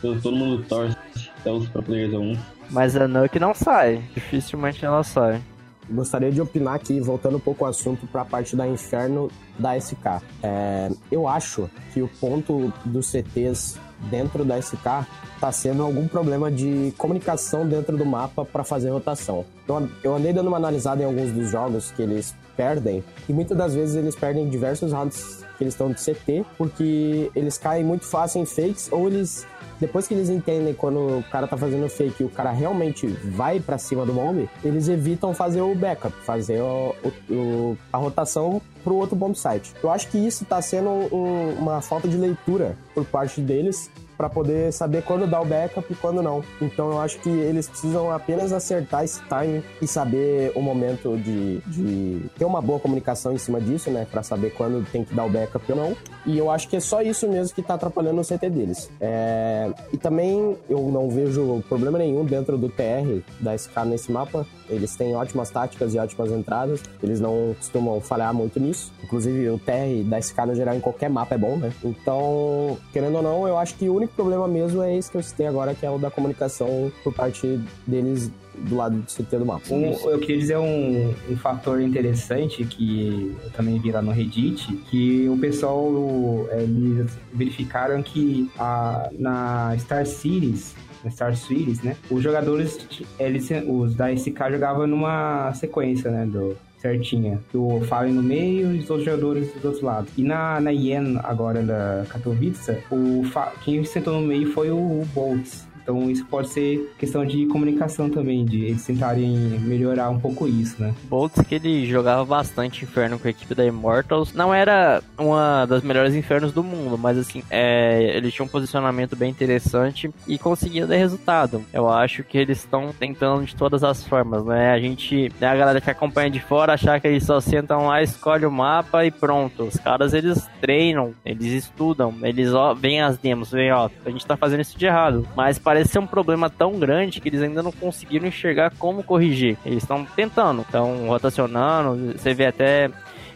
Todo mundo torce até os pro players 1. Mas a Nuke não sai, dificilmente ela sai. Gostaria de opinar aqui, voltando um pouco ao assunto para a parte da Inferno da SK. É, eu acho que o ponto dos CTs dentro da SK está sendo algum problema de comunicação dentro do mapa para fazer rotação. Então, eu andei dando uma analisada em alguns dos jogos que eles perdem, e muitas das vezes eles perdem diversos rounds que eles estão de CT, porque eles caem muito fácil em fakes, ou eles depois que eles entendem quando o cara tá fazendo fake e o cara realmente vai para cima do bomb, eles evitam fazer o backup, fazer o, o, a rotação pro outro bomb site. Eu acho que isso tá sendo um, uma falta de leitura por parte deles para poder saber quando dar o backup e quando não. Então eu acho que eles precisam apenas acertar esse timing e saber o momento de, de ter uma boa comunicação em cima disso, né? Para saber quando tem que dar o backup ou não. E eu acho que é só isso mesmo que tá atrapalhando o CT deles. É... E também eu não vejo problema nenhum dentro do TR da SK nesse mapa. Eles têm ótimas táticas e ótimas entradas. Eles não costumam falhar muito nisso. Inclusive, o TR da SK no geral em qualquer mapa é bom, né? Então, querendo ou não, eu acho que o único problema mesmo é esse que eu citei agora, que é o da comunicação por parte deles do lado do CT do mapa. Um, eu queria dizer um, um, fator interessante que eu também vi lá no Reddit, que o pessoal é, eles verificaram que a, na Star Series Star Series, né? Os jogadores, eles, os da SK jogavam numa sequência, né? Do, certinha. O Fallen no meio e os outros jogadores dos outros lados. E na, na Yen, agora da Katowice, o quem sentou no meio foi o, o Boltz. Então isso pode ser questão de comunicação também, de eles tentarem melhorar um pouco isso, né? Boltz que ele jogava bastante Inferno com a equipe da Immortals. Não era uma das melhores Infernos do mundo, mas assim, é, ele tinha um posicionamento bem interessante e conseguia dar resultado. Eu acho que eles estão tentando de todas as formas, né? A gente, né, a galera que acompanha de fora, achar que eles só sentam lá, escolhe o mapa e pronto. Os caras, eles treinam, eles estudam, eles ó, veem as demos, veem, ó, a gente tá fazendo isso de errado. Mas parece parece ser um problema tão grande que eles ainda não conseguiram enxergar como corrigir. Eles estão tentando, estão rotacionando, você vê até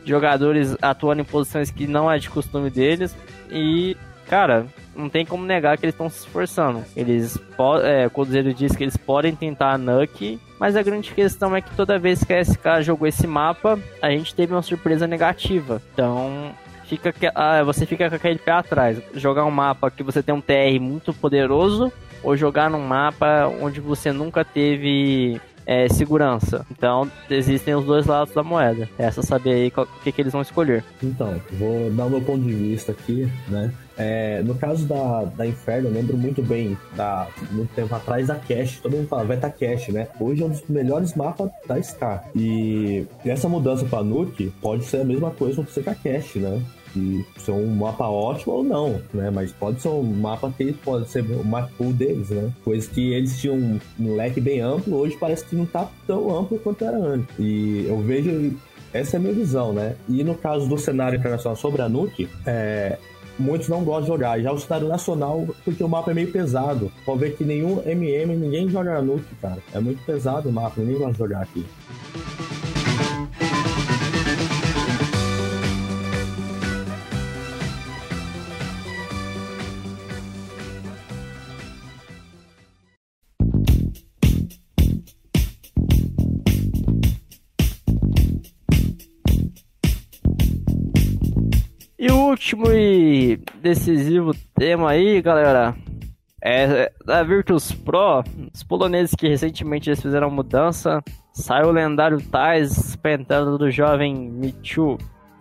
jogadores atuando em posições que não é de costume deles e cara, não tem como negar que eles estão se esforçando. Eles é, o Cruzeiro diz que eles podem tentar a Nuke, mas a grande questão é que toda vez que a SK jogou esse mapa, a gente teve uma surpresa negativa. Então, fica ah, você fica com aquele pé atrás. Jogar um mapa que você tem um TR muito poderoso ou jogar num mapa onde você nunca teve é, segurança. Então, existem os dois lados da moeda. Essa saber aí o que, que eles vão escolher. Então, vou dar o meu ponto de vista aqui, né? É, no caso da, da Inferno, eu lembro muito bem, da, muito tempo atrás, da Cash. Todo mundo fala, vai estar Cash, né? Hoje é um dos melhores mapas da Scar. E essa mudança pra Nuke pode ser a mesma coisa que você com a Cash, né? Que são um mapa ótimo ou não, né? Mas pode ser um mapa que pode ser o mapa deles, né? Coisa que eles tinham um, um leque bem amplo, hoje parece que não tá tão amplo quanto era antes. E eu vejo essa é a minha visão, né? E no caso do cenário internacional sobre a Nuke, é, muitos não gostam de jogar. Já o cenário nacional, porque o mapa é meio pesado. Pode ver que nenhum MM, ninguém joga a Nuke, cara. É muito pesado o mapa, ninguém gosta de jogar aqui. Último e decisivo tema aí, galera, é da Virtus Pro, os poloneses que recentemente eles fizeram mudança, saiu o lendário Tais pentando do jovem Michu.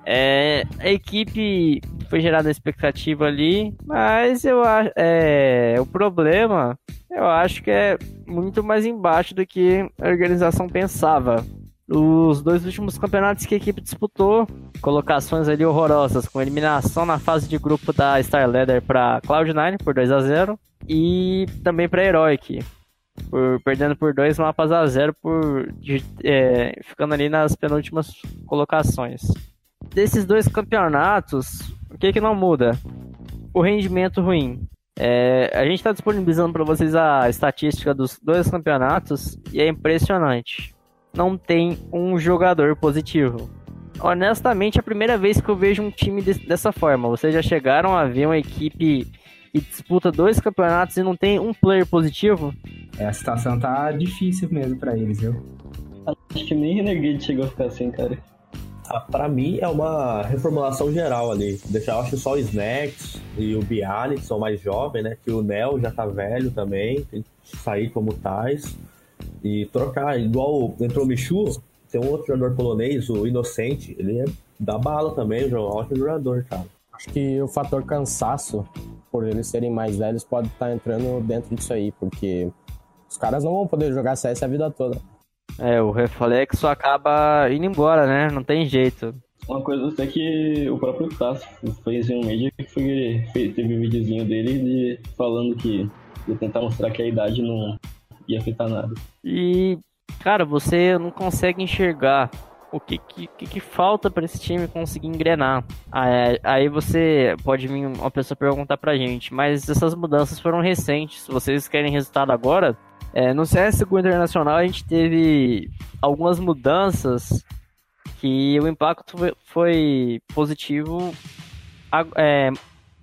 É, a equipe foi gerada expectativa ali, mas eu acho é, o problema eu acho que é muito mais embaixo do que a organização pensava. Os dois últimos campeonatos que a equipe disputou, colocações ali horrorosas, com eliminação na fase de grupo da Star Leather para Cloud9 por 2 a 0 e também para Heroic, por, perdendo por dois mapas a zero, por, de, é, ficando ali nas penúltimas colocações. Desses dois campeonatos, o que, que não muda? O rendimento ruim. É, a gente está disponibilizando para vocês a estatística dos dois campeonatos e é impressionante não tem um jogador positivo. Honestamente, é a primeira vez que eu vejo um time de, dessa forma. Vocês já chegaram a ver uma equipe que disputa dois campeonatos e não tem um player positivo? É, a situação tá difícil mesmo para eles, viu? Acho que nem Renegade chegou a ficar assim, cara. Ah, pra mim é uma reformulação geral ali. Deixar, acho só o Snacks e o Bialy, que são mais jovens, né? Que o Nel já tá velho também, tem que sair como tais e trocar. Igual entrou o Michu, tem um outro jogador polonês, o Inocente, ele é da bala também, um ótimo jogador, cara. Acho que o fator cansaço, por eles serem mais velhos, pode estar tá entrando dentro disso aí, porque os caras não vão poder jogar CS a vida toda. É, o reflexo acaba indo embora, né? Não tem jeito. Uma coisa até que o próprio Tasso fez em um vídeo que foi, teve um videozinho dele de, falando que ia tentar mostrar que a idade não, ia afetar nada. E, cara, você não consegue enxergar o que, que, que falta para esse time conseguir engrenar. Aí você pode vir uma pessoa perguntar pra gente, mas essas mudanças foram recentes. Vocês querem resultado agora, é, no CSGO Internacional a gente teve algumas mudanças que o impacto foi positivo é,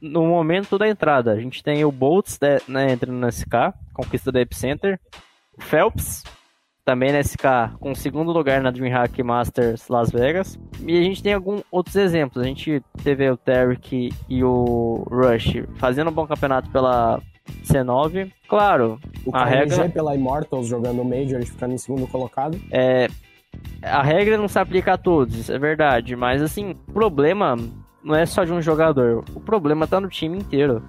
no momento da entrada. A gente tem o Boltz né, entrando no SK, conquista do Epicenter. O Phelps, também na SK, com segundo lugar na DreamHack Masters Las Vegas. E a gente tem alguns outros exemplos. A gente teve o Tarek e o Rush fazendo um bom campeonato pela C9. Claro, o a regra... pela Immortals jogando Major e ficando em segundo colocado. É... A regra não se aplica a todos, isso é verdade. Mas, assim, o problema não é só de um jogador. O problema tá no time inteiro.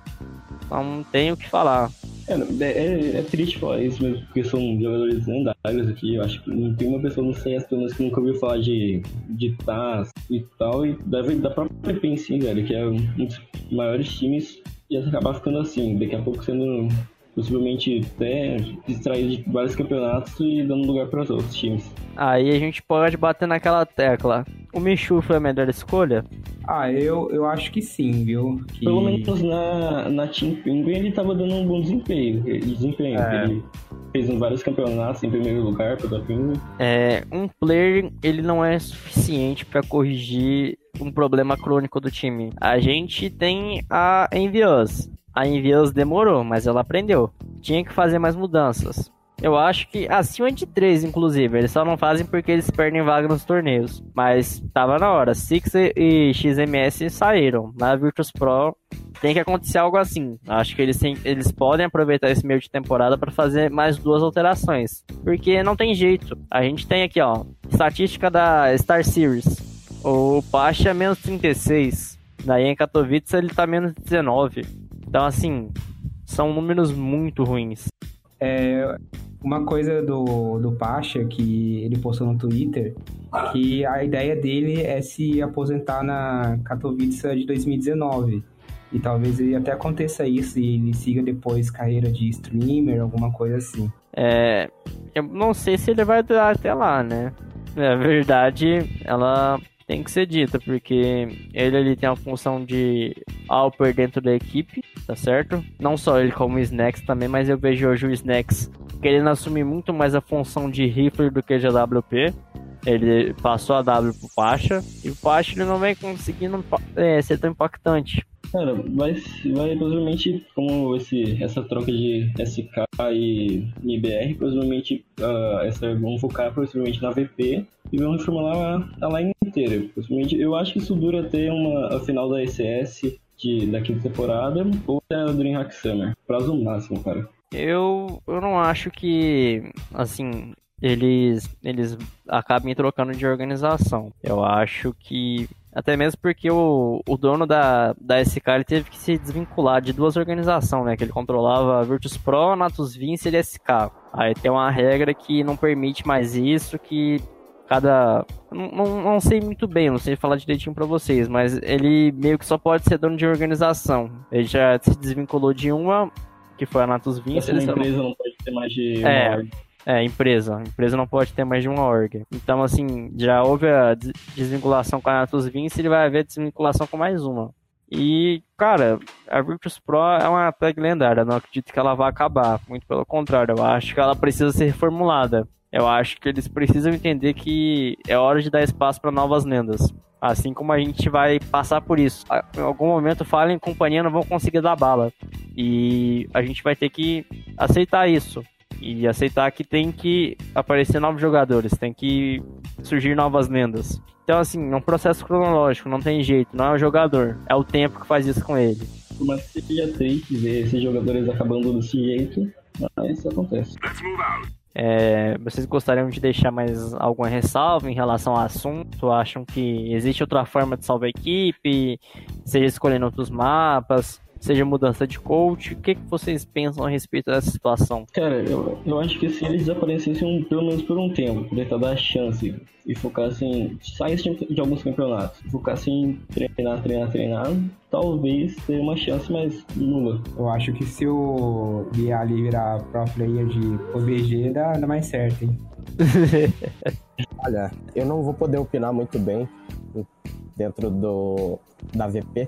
Então não tenho o que falar. É, é, é, triste falar isso mesmo, porque são jogadores lendários aqui. Eu acho que não tem uma pessoa no CS pelo menos que nunca ouviu falar de, de TAS e tal. E deve, da própria sim, velho, que é um dos maiores times. E acabar ficando assim, daqui a pouco sendo possivelmente até distraído de vários campeonatos e dando lugar para os outros times. Aí a gente pode bater naquela tecla. o Michu foi a melhor escolha? Ah, eu, eu acho que sim, viu? Que... Pelo menos na, na Team Penguin ele tava dando um bom desempenho. desempenho. É. Ele fez vários campeonatos em primeiro lugar pela Penguin. É, um player, ele não é suficiente para corrigir um problema crônico do time. A gente tem a Envious. A Envious demorou, mas ela aprendeu. Tinha que fazer mais mudanças. Eu acho que acima de 3, inclusive. Eles só não fazem porque eles perdem vaga nos torneios. Mas tava na hora. Six e XMS saíram. Na Virtus Pro tem que acontecer algo assim. Acho que eles, eles podem aproveitar esse meio de temporada para fazer mais duas alterações. Porque não tem jeito. A gente tem aqui, ó, estatística da Star Series. O Pacha é menos 36. Daí em Katowice ele tá menos 19. Então, assim, são números muito ruins. É, uma coisa do, do Pacha que ele postou no Twitter, que a ideia dele é se aposentar na Katowice de 2019. E talvez ele até aconteça isso e ele siga depois carreira de streamer, alguma coisa assim. É, eu não sei se ele vai durar até lá, né? Na verdade, ela tem que ser dita, porque ele, ele tem a função de Alper dentro da equipe, tá certo? Não só ele como o Snacks também, mas eu vejo hoje o Snacks querendo assumir muito mais a função de rifle do que de AWP. Ele passou a W pro Pacha e o Pacha ele não vem conseguindo é, ser tão impactante. Cara, vai, vai provavelmente, como esse, essa troca de SK e IBR, provavelmente uh, essa, vão focar provavelmente na VP e vão reformular a, a line inteira. Provavelmente, eu acho que isso dura até uma, a final da ECS de, da quinta temporada ou até a Dreamhack Summer. Prazo máximo, cara. Eu, eu não acho que, assim, eles, eles acabem trocando de organização. Eu acho que. Até mesmo porque o, o dono da, da SK ele teve que se desvincular de duas organizações, né? Que ele controlava a Virtus Pro, Natus Vince e SK. Aí tem uma regra que não permite mais isso, que cada. Não, não, não, sei muito bem, não sei falar direitinho pra vocês, mas ele meio que só pode ser dono de organização. Ele já se desvinculou de uma, que foi a Natus Vince. Essa empresa não... não pode ter mais de é, org. É, empresa. Empresa não pode ter mais de uma org. Então, assim, já houve a desvinculação com a Natus Vince, ele vai haver desvinculação com mais uma. E, cara, a Virtus Pro é uma tag lendária. Não acredito que ela vá acabar. Muito pelo contrário, eu acho que ela precisa ser reformulada. Eu acho que eles precisam entender que é hora de dar espaço para novas lendas. Assim como a gente vai passar por isso. Em algum momento, Fallen e companhia não vão conseguir dar bala. E a gente vai ter que aceitar isso. E aceitar que tem que aparecer novos jogadores, tem que surgir novas lendas. Então, assim, é um processo cronológico, não tem jeito, não é o jogador, é o tempo que faz isso com ele. Mas seja triste ver esses jogadores acabando desse jeito, mas isso acontece. Let's move out. É, vocês gostariam de deixar mais alguma ressalva em relação ao assunto? Acham que existe outra forma de salvar a equipe? Seja escolhendo outros mapas? Seja mudança de coach. O que, que vocês pensam a respeito dessa situação? Cara, eu, eu acho que se eles desaparecessem pelo menos por um tempo, tentar dar a chance e focassem, saíssem de alguns campeonatos, focassem em treinar, treinar, treinar, talvez tenha uma chance mais nula. Eu acho que se o Bialy virar pro player de PUBG, dá, dá mais certo, hein? Olha, eu não vou poder opinar muito bem dentro do da VP,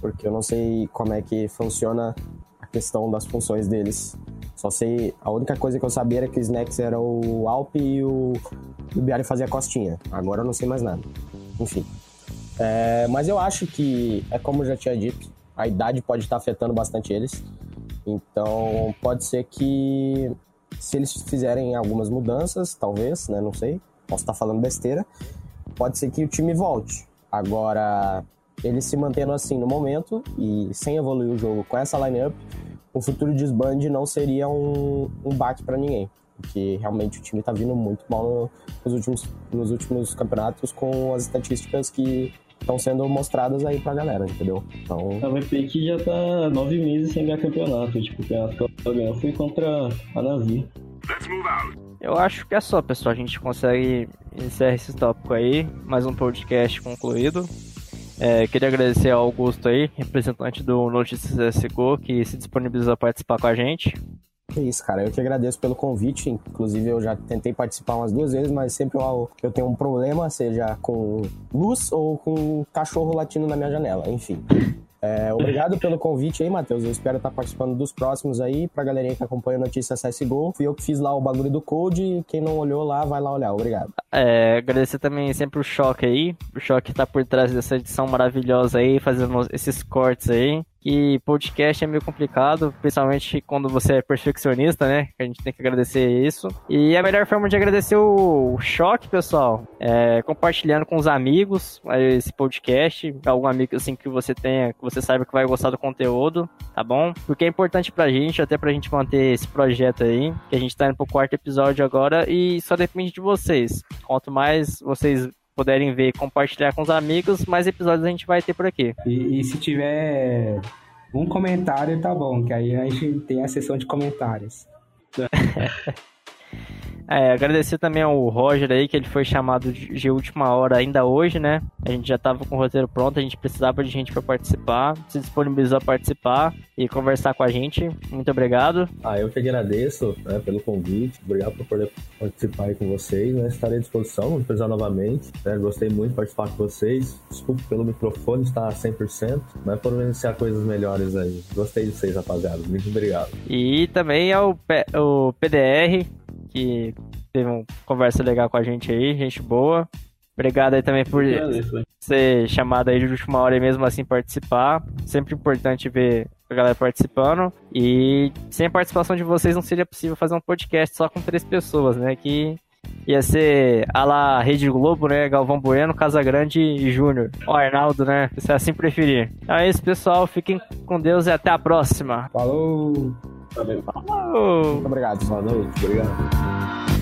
porque eu não sei como é que funciona a questão das funções deles. Só sei, a única coisa que eu sabia era que o Snacks era o Alp e o, o Biari fazia costinha. Agora eu não sei mais nada. Enfim. É, mas eu acho que, é como eu já tinha dito, a idade pode estar afetando bastante eles. Então pode ser que se eles fizerem algumas mudanças, talvez, né? Não sei. Posso estar falando besteira. Pode ser que o time volte. Agora, ele se mantendo assim no momento e sem evoluir o jogo com essa lineup, o futuro desband não seria um, um baque para ninguém. Porque realmente o time tá vindo muito mal nos últimos, nos últimos campeonatos com as estatísticas que estão sendo mostradas aí pra galera, entendeu? Então. A VP que já tá nove meses sem ganhar campeonato. Tipo, o campeonato que ela ganhou foi contra a Navi. Eu acho que é só, pessoal. A gente consegue encerrar esse tópico aí. Mais um podcast concluído. É, queria agradecer ao Augusto aí, representante do Notícias SGO, que se disponibilizou a participar com a gente. É isso, cara. Eu que agradeço pelo convite. Inclusive, eu já tentei participar umas duas vezes, mas sempre eu, eu tenho um problema, seja com luz ou com cachorro latindo na minha janela. Enfim. É, obrigado pelo convite aí, Matheus. Eu espero estar participando dos próximos aí. Pra galerinha que acompanha a notícia CSGO. Fui eu que fiz lá o bagulho do Code. Quem não olhou lá, vai lá olhar. Obrigado. É, agradecer também sempre o Choque aí. O Choque tá por trás dessa edição maravilhosa aí, fazendo esses cortes aí que podcast é meio complicado, principalmente quando você é perfeccionista, né? A gente tem que agradecer isso. E a melhor forma de agradecer o choque, pessoal, é compartilhando com os amigos esse podcast, algum amigo assim que você tenha, que você saiba que vai gostar do conteúdo, tá bom? Porque é importante pra gente, até pra gente manter esse projeto aí, que a gente tá indo pro quarto episódio agora e só depende de vocês. Quanto mais vocês puderem ver e compartilhar com os amigos, mais episódios a gente vai ter por aqui. E, e se tiver um comentário, tá bom, que aí a gente tem a sessão de comentários. É, agradecer também ao Roger aí, que ele foi chamado de última hora ainda hoje, né? A gente já tava com o roteiro pronto, a gente precisava de gente para participar, se disponibilizou a participar e conversar com a gente. Muito obrigado. Ah, eu que agradeço né, pelo convite, obrigado por poder participar aí com vocês, né? Estarei à disposição, vamos precisar novamente, né? Gostei muito de participar com vocês, desculpe pelo microfone estar 100%, mas por iniciar coisas melhores aí. Gostei de vocês, rapaziada, muito obrigado. E também ao o PDR, que teve uma conversa legal com a gente aí, gente boa. Obrigado aí também por ser chamado aí de última hora e mesmo assim participar. Sempre importante ver a galera participando. E sem a participação de vocês não seria possível fazer um podcast só com três pessoas, né? Que ia ser a la Rede Globo, né? Galvão Bueno, Casagrande e Júnior. O Arnaldo, né? Se assim preferir. Então é isso, pessoal. Fiquem com Deus e até a próxima. Falou! Valeu. Falou. Muito obrigado. Boa noite. Obrigado.